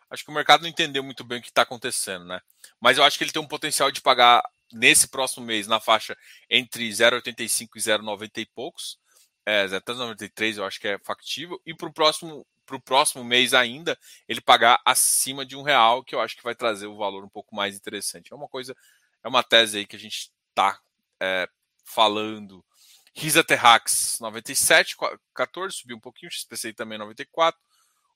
acho que o mercado não entendeu muito bem o que está acontecendo, né? Mas eu acho que ele tem um potencial de pagar nesse próximo mês na faixa entre 0,85 e 0,90 e poucos. É, até 93 eu acho que é factível. E para o próximo, pro próximo mês ainda, ele pagar acima de um real, que eu acho que vai trazer o valor um pouco mais interessante. É uma coisa, é uma tese aí que a gente está é, falando. Risa Terrax 97, 14, subiu um pouquinho, XPCI também 94.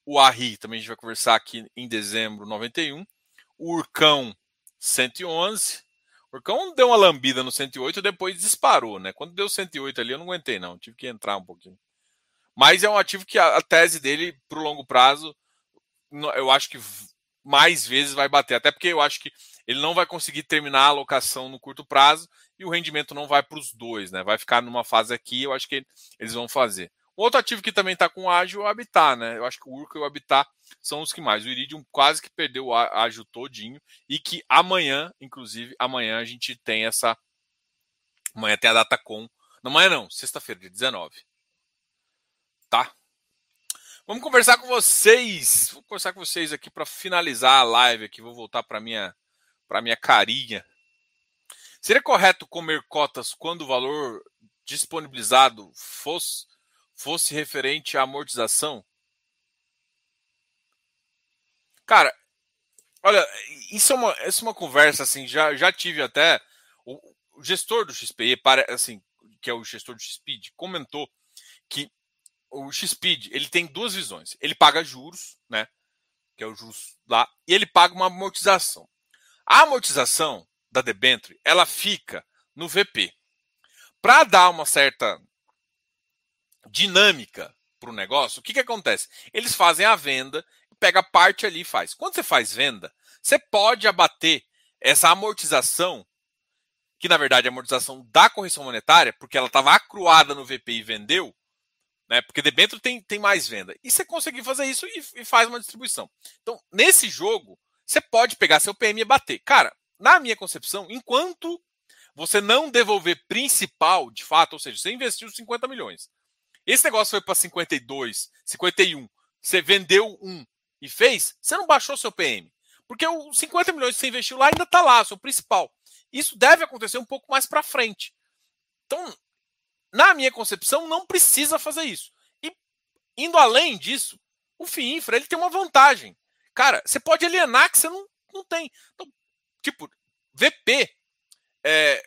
O ARRI também a gente vai conversar aqui em dezembro 91. O Urcão 111. O Urcão deu uma lambida no 108 e depois disparou, né? Quando deu 108 ali, eu não aguentei, não. Tive que entrar um pouquinho. Mas é um ativo que a, a tese dele, para o longo prazo, eu acho que mais vezes vai bater. Até porque eu acho que ele não vai conseguir terminar a alocação no curto prazo e o rendimento não vai para os dois, né? Vai ficar numa fase aqui, eu acho que eles vão fazer. Outro ativo que também está com ágil é o Habitat, né? Eu acho que o Urca e o Habitat são os que mais. O Iridium quase que perdeu o ágil todinho e que amanhã, inclusive, amanhã a gente tem essa. Amanhã tem a data com. Não, amanhã não, sexta-feira, dia 19. Tá? Vamos conversar com vocês. Vou conversar com vocês aqui para finalizar a live aqui. Vou voltar para minha para minha carinha. Seria correto comer cotas quando o valor disponibilizado fosse fosse referente à amortização? Cara, olha, isso é uma, isso é uma conversa assim, já, já tive até o, o gestor do XPE, para, assim, que é o gestor do XPED, comentou que o XPED, ele tem duas visões. Ele paga juros, né, que é o juros lá, e ele paga uma amortização. A amortização da debenture, ela fica no VP. Para dar uma certa dinâmica para o negócio, o que, que acontece? Eles fazem a venda, pega parte ali e faz. Quando você faz venda, você pode abater essa amortização, que na verdade é a amortização da correção monetária, porque ela estava acruada no VP e vendeu, né? Porque dentro tem, tem mais venda. E você conseguir fazer isso e, e faz uma distribuição. Então, nesse jogo, você pode pegar seu PME e bater. Cara, na minha concepção, enquanto você não devolver principal, de fato, ou seja, você investiu 50 milhões. Esse negócio foi para 52, 51, você vendeu um e fez, você não baixou seu PM. Porque os 50 milhões que você investiu lá ainda está lá, seu principal. Isso deve acontecer um pouco mais para frente. Então, na minha concepção, não precisa fazer isso. E indo além disso, o FII Infra ele tem uma vantagem. Cara, você pode alienar que você não, não tem. Então, tipo, VP, é,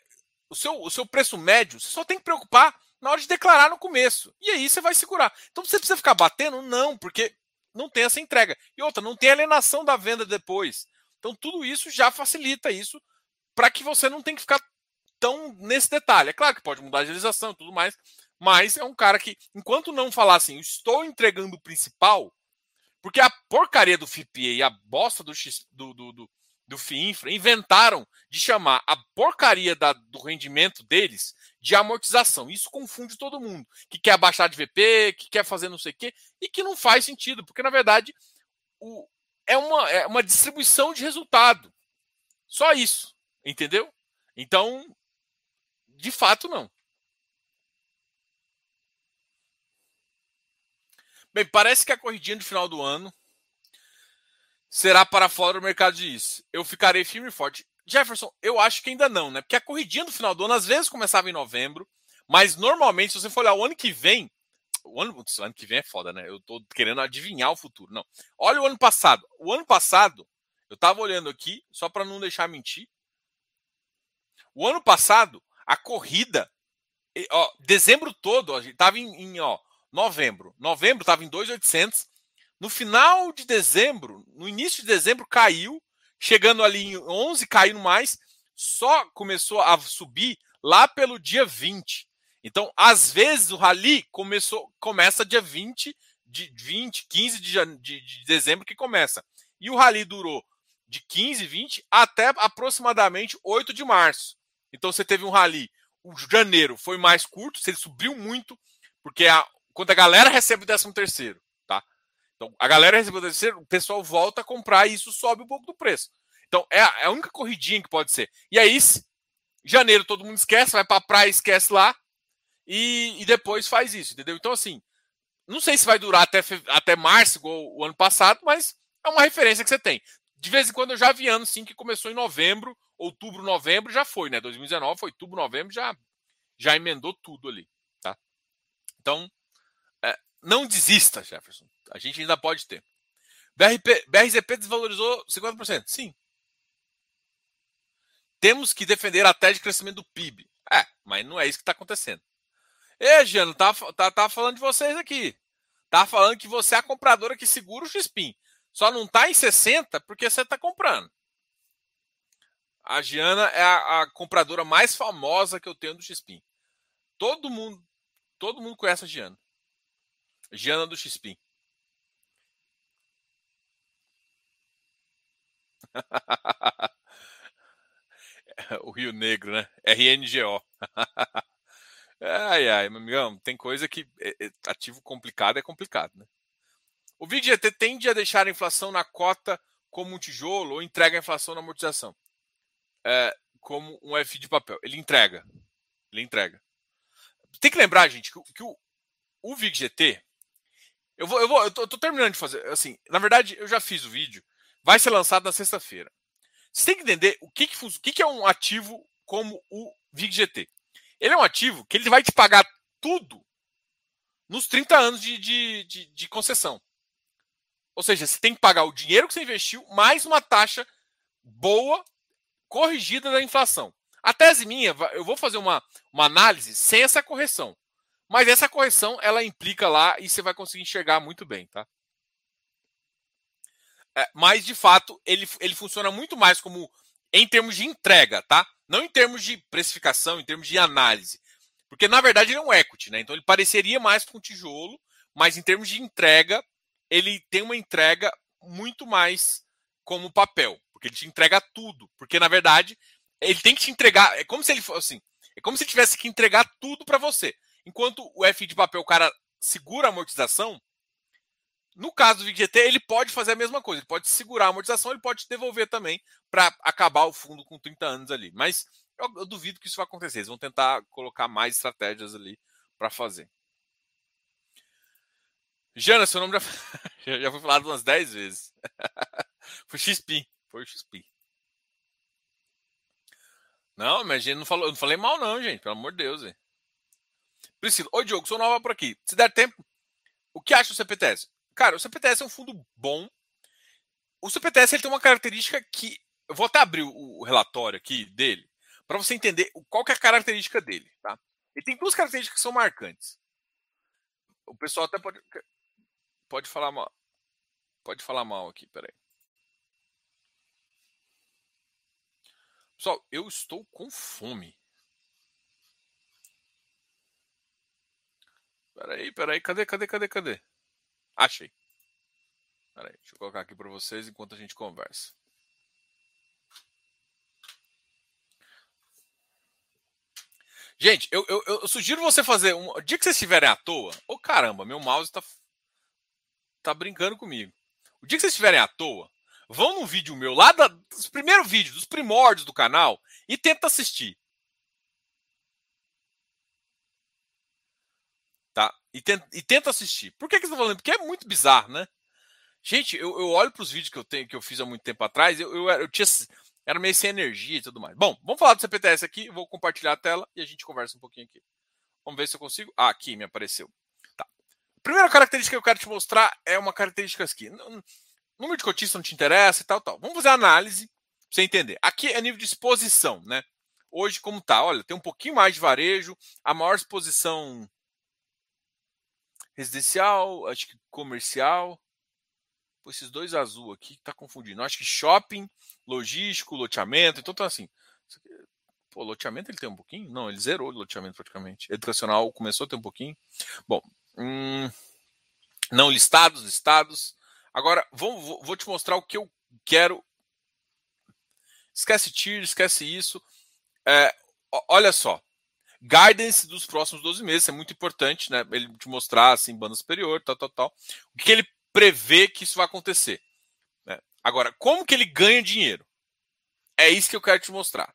o, seu, o seu preço médio, você só tem que preocupar na hora de declarar no começo. E aí você vai segurar. Então você precisa ficar batendo? Não, porque não tem essa entrega. E outra, não tem alienação da venda depois. Então tudo isso já facilita isso para que você não tenha que ficar tão nesse detalhe. É claro que pode mudar a agilização e tudo mais, mas é um cara que, enquanto não falar assim, estou entregando o principal, porque a porcaria do FIPA e a bosta do, X, do, do, do, do FIINFRA inventaram de chamar a porcaria da, do rendimento deles de amortização. Isso confunde todo mundo. Que quer abaixar de VP, que quer fazer não sei o quê, e que não faz sentido, porque na verdade o, é, uma, é uma distribuição de resultado. Só isso. Entendeu? Então, de fato, não. Bem, parece que a corridinha do final do ano será para fora do mercado de isso. Eu ficarei firme e forte. Jefferson, eu acho que ainda não, né? Porque a corridinha do final do ano às vezes começava em novembro, mas normalmente, se você for olhar o ano que vem, o ano, o ano que vem é foda, né? Eu tô querendo adivinhar o futuro. Não. Olha o ano passado. O ano passado, eu tava olhando aqui, só para não deixar mentir. O ano passado, a corrida, ó, dezembro todo, gente tava em, em ó, novembro. Novembro tava em 2,800. No final de dezembro, no início de dezembro, caiu chegando ali em 11, caindo mais, só começou a subir lá pelo dia 20. Então, às vezes, o rally começou, começa dia 20, de 20, 15 de, de, de dezembro que começa. E o rally durou de 15, 20 até aproximadamente 8 de março. Então você teve um rally. O janeiro foi mais curto, ele subiu muito, porque a, quando a galera recebe o 13 terceiro, então, a galera recebeu o terceiro, o pessoal volta a comprar e isso sobe um pouco do preço. Então, é a, é a única corridinha que pode ser. E aí, janeiro todo mundo esquece, vai para a praia, esquece lá, e, e, depois faz isso, entendeu? Então, assim, não sei se vai durar até, até março, igual o ano passado, mas é uma referência que você tem. De vez em quando eu já vi ano, sim, que começou em novembro, outubro, novembro, já foi, né? 2019 foi outubro, novembro, já, já emendou tudo ali, tá? Então, é, não desista, Jefferson. A gente ainda pode ter. BRP, BRZP desvalorizou 50%. Sim. Temos que defender a de crescimento do PIB. É, mas não é isso que está acontecendo. Ê, Giano, tá, tá, tá falando de vocês aqui. Tá falando que você é a compradora que segura o XPIN. Só não tá em 60 porque você tá comprando. A Giana é a, a, compradora mais famosa que eu tenho do XPIN. Todo mundo, todo mundo conhece a Giana. Giana do XPIN. [LAUGHS] o Rio Negro, né? RNGO. ai, ai, meu amigão, tem coisa que é, é, ativo complicado é complicado, né? O VGT tende a deixar a inflação na cota como um tijolo ou entrega a inflação na amortização? É, como um F de papel. Ele entrega. Ele entrega. Tem que lembrar, gente, que, que o, o. Eu vou, eu vou, eu tô, eu tô terminando de fazer. Assim, na verdade, eu já fiz o vídeo vai ser lançado na sexta-feira. Você tem que entender o que, que, o que, é um ativo como o VIGGT. Ele é um ativo que ele vai te pagar tudo nos 30 anos de, de, de, de concessão. Ou seja, você tem que pagar o dinheiro que você investiu mais uma taxa boa corrigida da inflação. A tese minha, eu vou fazer uma, uma análise sem essa correção. Mas essa correção, ela implica lá e você vai conseguir enxergar muito bem, tá? É, mas, de fato, ele, ele funciona muito mais como em termos de entrega, tá? Não em termos de precificação, em termos de análise. Porque, na verdade, ele é um equity, né? Então, ele pareceria mais com tijolo, mas em termos de entrega, ele tem uma entrega muito mais como papel. Porque ele te entrega tudo. Porque, na verdade, ele tem que te entregar. É como se ele fosse assim. É como se tivesse que entregar tudo para você. Enquanto o F de papel, o cara segura a amortização, no caso do VGT, ele pode fazer a mesma coisa. Ele pode segurar a amortização, ele pode devolver também para acabar o fundo com 30 anos ali. Mas Eu, eu duvido que isso vai acontecer. Eles vão tentar colocar mais estratégias ali para fazer. Jana, seu nome já, [LAUGHS] já foi falado umas 10 vezes. [LAUGHS] foi XP. Foi XP. Não, mas gente não falou, eu não falei mal, não, gente. Pelo amor de Deus, hein? Priscila, oi Diogo, sou nova por aqui. Se der tempo, o que acha do CPTS? Cara, o CPTS é um fundo bom. O CPTS ele tem uma característica que. Eu vou até abrir o relatório aqui dele, para você entender qual é a característica dele. Tá? Ele tem duas características que são marcantes. O pessoal até pode, pode falar mal. Pode falar mal aqui, peraí. Pessoal, eu estou com fome. Peraí, peraí, cadê, cadê, cadê, cadê? Achei. Peraí, deixa eu colocar aqui para vocês enquanto a gente conversa. Gente, eu, eu, eu, sugiro você fazer um. O dia que vocês estiverem à toa. Ô oh, caramba, meu mouse está tá brincando comigo. O dia que vocês estiverem à toa, vão num vídeo meu, lá da, dos primeiros vídeos, dos primórdios do canal, e tenta assistir. Tá? E tenta, e tenta assistir. Por que, que você tá falando? Porque é muito bizarro, né? Gente, eu, eu olho para os vídeos que eu tenho que eu fiz há muito tempo atrás, eu, eu, eu tinha era meio sem energia e tudo mais. Bom, vamos falar do CPTS aqui. Vou compartilhar a tela e a gente conversa um pouquinho aqui. Vamos ver se eu consigo. Ah, aqui me apareceu. Tá. Primeira característica que eu quero te mostrar é uma característica aqui. Número de cotista não te interessa e tal, tal. Vamos fazer a análise para você entender. Aqui é nível de exposição, né? Hoje, como tá? Olha, tem um pouquinho mais de varejo, a maior exposição residencial, acho que comercial. Pô, esses dois azul aqui tá confundindo. Acho que shopping, logístico, loteamento, então tá assim. Pô, loteamento ele tem um pouquinho? Não, ele zerou o loteamento praticamente. Educacional começou a ter um pouquinho. Bom, hum, não listados, listados. Agora, vou, vou te mostrar o que eu quero. Esquece tiro, esquece isso. É, olha só. Guidance dos próximos 12 meses, é muito importante, né? Ele te mostrar assim, banda superior, tal, tal, tal. O que ele prevê que isso vai acontecer. Né? Agora, como que ele ganha dinheiro? É isso que eu quero te mostrar.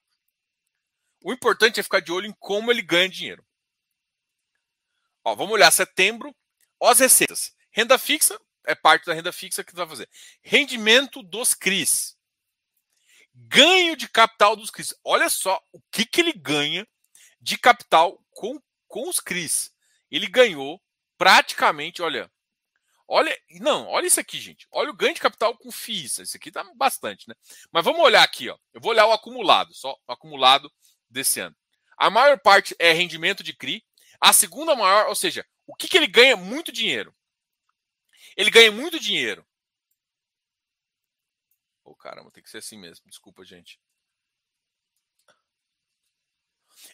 O importante é ficar de olho em como ele ganha dinheiro. Ó, vamos olhar setembro. Ó, as receitas. Renda fixa é parte da renda fixa que vai fazer. Rendimento dos CRIs. Ganho de capital dos CRIs. Olha só o que, que ele ganha de capital com, com os CRIs. Ele ganhou praticamente, olha, Olha, não, olha isso aqui, gente. Olha o ganho de capital com FIIs. Isso aqui tá bastante, né? Mas vamos olhar aqui, ó. Eu vou olhar o acumulado, só o acumulado desse ano. A maior parte é rendimento de CRI. A segunda maior, ou seja, o que, que ele ganha? Muito dinheiro. Ele ganha muito dinheiro. Ô, oh, caramba, tem que ser assim mesmo. Desculpa, gente.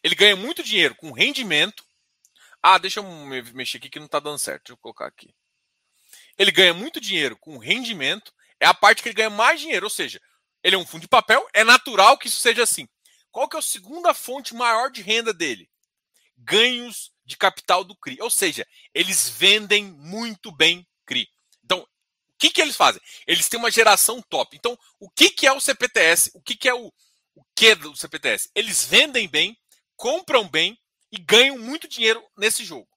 Ele ganha muito dinheiro com rendimento. Ah, deixa eu mexer aqui que não está dando certo. Deixa eu colocar aqui ele ganha muito dinheiro com rendimento, é a parte que ele ganha mais dinheiro, ou seja, ele é um fundo de papel, é natural que isso seja assim. Qual que é a segunda fonte maior de renda dele? Ganhos de capital do CRI. Ou seja, eles vendem muito bem CRI. Então, o que, que eles fazem? Eles têm uma geração top. Então, o que, que é o CPTS? O que, que é o, o que do CPTS? Eles vendem bem, compram bem e ganham muito dinheiro nesse jogo.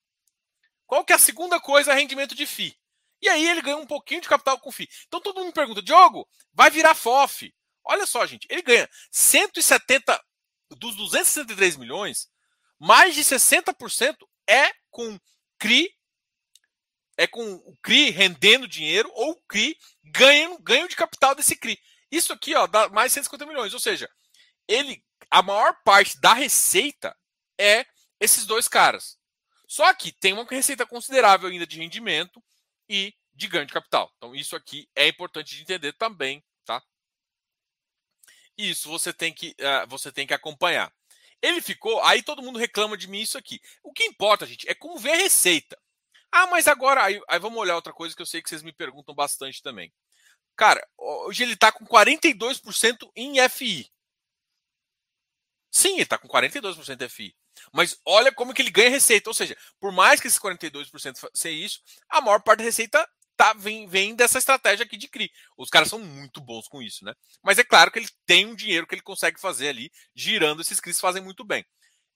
Qual que é a segunda coisa? Rendimento de FII. E aí ele ganha um pouquinho de capital com FII. Então todo mundo me pergunta, Diogo, vai virar FOF? Olha só, gente, ele ganha 170 dos 263 milhões, mais de 60% é com CRI, é com o CRI rendendo dinheiro ou o CRI ganhando ganho de capital desse CRI. Isso aqui, ó, dá mais 150 milhões, ou seja, ele a maior parte da receita é esses dois caras. Só que tem uma receita considerável ainda de rendimento e de ganho de capital. Então, isso aqui é importante de entender também, tá? Isso você tem que, uh, você tem que acompanhar. Ele ficou, aí todo mundo reclama de mim isso aqui. O que importa, gente, é como ver a receita. Ah, mas agora, aí, aí vamos olhar outra coisa que eu sei que vocês me perguntam bastante também. Cara, hoje ele está com 42% em FI. Sim, ele está com 42% de FI. Mas olha como que ele ganha receita. Ou seja, por mais que esses 42% seja isso, a maior parte da receita tá, vem, vem dessa estratégia aqui de CRI. Os caras são muito bons com isso, né? Mas é claro que ele tem um dinheiro que ele consegue fazer ali, girando esses CRIs fazem muito bem.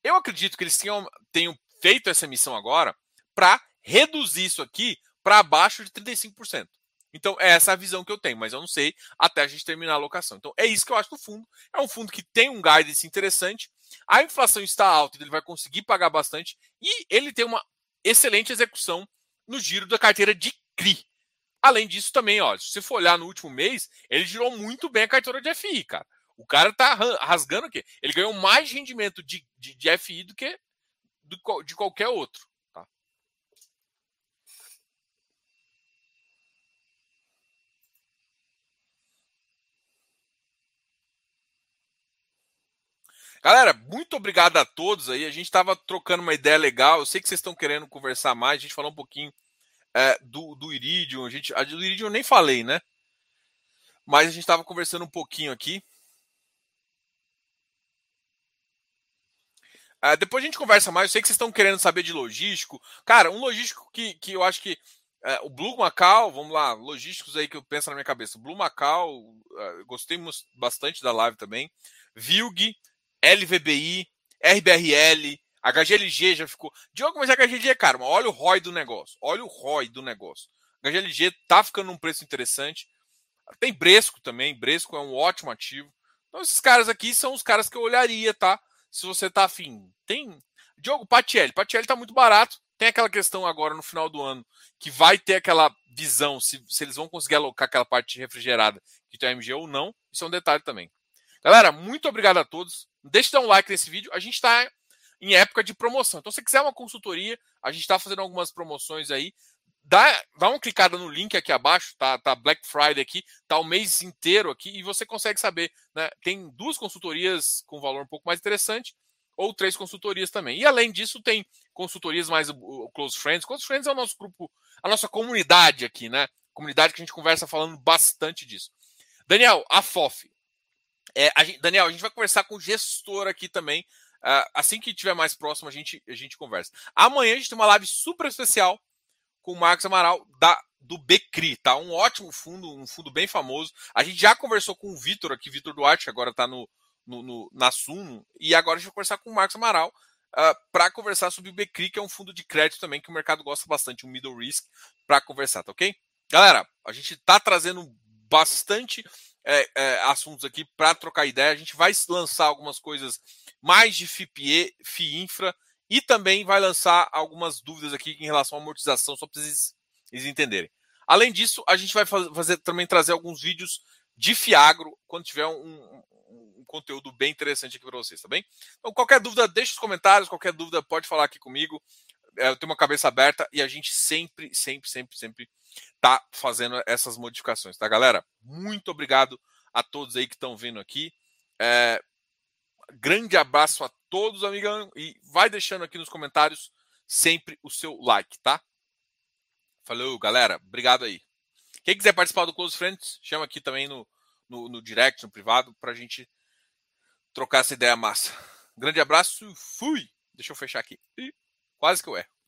Eu acredito que eles tenham, tenham feito essa missão agora para reduzir isso aqui para abaixo de 35%. Então, é essa a visão que eu tenho, mas eu não sei até a gente terminar a alocação. Então, é isso que eu acho do fundo. É um fundo que tem um guidance interessante. A inflação está alta, ele vai conseguir pagar bastante e ele tem uma excelente execução no giro da carteira de CRI. Além disso, também, ó, se você for olhar no último mês, ele girou muito bem a carteira de FI, cara. O cara tá rasgando o quê? Ele ganhou mais rendimento de, de, de FI do que do, de qualquer outro. Tá? Galera, muito obrigado a todos aí. A gente estava trocando uma ideia legal. Eu sei que vocês estão querendo conversar mais. A gente falou um pouquinho é, do, do Iridium. A, gente, a do Iridium eu nem falei, né? Mas a gente estava conversando um pouquinho aqui. Uh, depois a gente conversa mais. Eu sei que vocês estão querendo saber de logístico. Cara, um logístico que, que eu acho que. Uh, o Blue Macau, vamos lá, logísticos aí que eu penso na minha cabeça. Blue Macau, uh, gostei bastante da live também. Vilg, LVBI, RBRL, HGLG já ficou. Diogo, mas HGLG é caro. Olha o ROI do negócio. Olha o ROI do negócio. HGLG tá ficando num preço interessante. Tem Bresco também. Bresco é um ótimo ativo. Então, esses caras aqui são os caras que eu olharia, tá? Se você tá afim. Tem. Diogo, Patielli. Patielli tá muito barato. Tem aquela questão agora no final do ano que vai ter aquela visão se, se eles vão conseguir alocar aquela parte refrigerada que tem MG ou não. Isso é um detalhe também. Galera, muito obrigado a todos. Deixe de dar um like nesse vídeo. A gente está em época de promoção. Então, se você quiser uma consultoria, a gente está fazendo algumas promoções aí. Dá, dá uma clicada no link aqui abaixo, tá, tá Black Friday aqui, tá o mês inteiro aqui e você consegue saber, né? Tem duas consultorias com valor um pouco mais interessante ou três consultorias também. E além disso, tem consultorias mais o Close Friends. Close Friends é o nosso grupo, a nossa comunidade aqui, né? Comunidade que a gente conversa falando bastante disso. Daniel, a FOF. É, a gente, Daniel, a gente vai conversar com o gestor aqui também Uh, assim que tiver mais próximo, a gente, a gente conversa. Amanhã a gente tem uma live super especial com o Marcos Amaral da, do Becri, tá? Um ótimo fundo, um fundo bem famoso. A gente já conversou com o Vitor aqui, Vitor Duarte, que agora está no, no, no, na Suno, e agora a gente vai conversar com o Marcos Amaral uh, ah, para conversar sobre o Becri, que é um fundo de crédito também que o mercado gosta bastante, um middle risk, para conversar, tá ok? Galera, a gente está trazendo bastante é, é, assuntos aqui para trocar ideia. A gente vai lançar algumas coisas mais de FIPE, FIINFRA e também vai lançar algumas dúvidas aqui em relação à amortização, só para vocês, vocês entenderem. Além disso, a gente vai fazer também trazer alguns vídeos de Fiagro quando tiver um, um, um conteúdo bem interessante aqui para vocês, tá bem? Então, qualquer dúvida, deixe os comentários, qualquer dúvida pode falar aqui comigo. É, eu tenho uma cabeça aberta e a gente sempre, sempre, sempre, sempre tá fazendo essas modificações, tá, galera? Muito obrigado a todos aí que estão vendo aqui. É, Grande abraço a todos, amigão. E vai deixando aqui nos comentários sempre o seu like, tá? Falou, galera. Obrigado aí. Quem quiser participar do Close Friends, chama aqui também no, no, no direct, no privado, pra gente trocar essa ideia massa. Grande abraço, fui! Deixa eu fechar aqui. Quase que eu erro.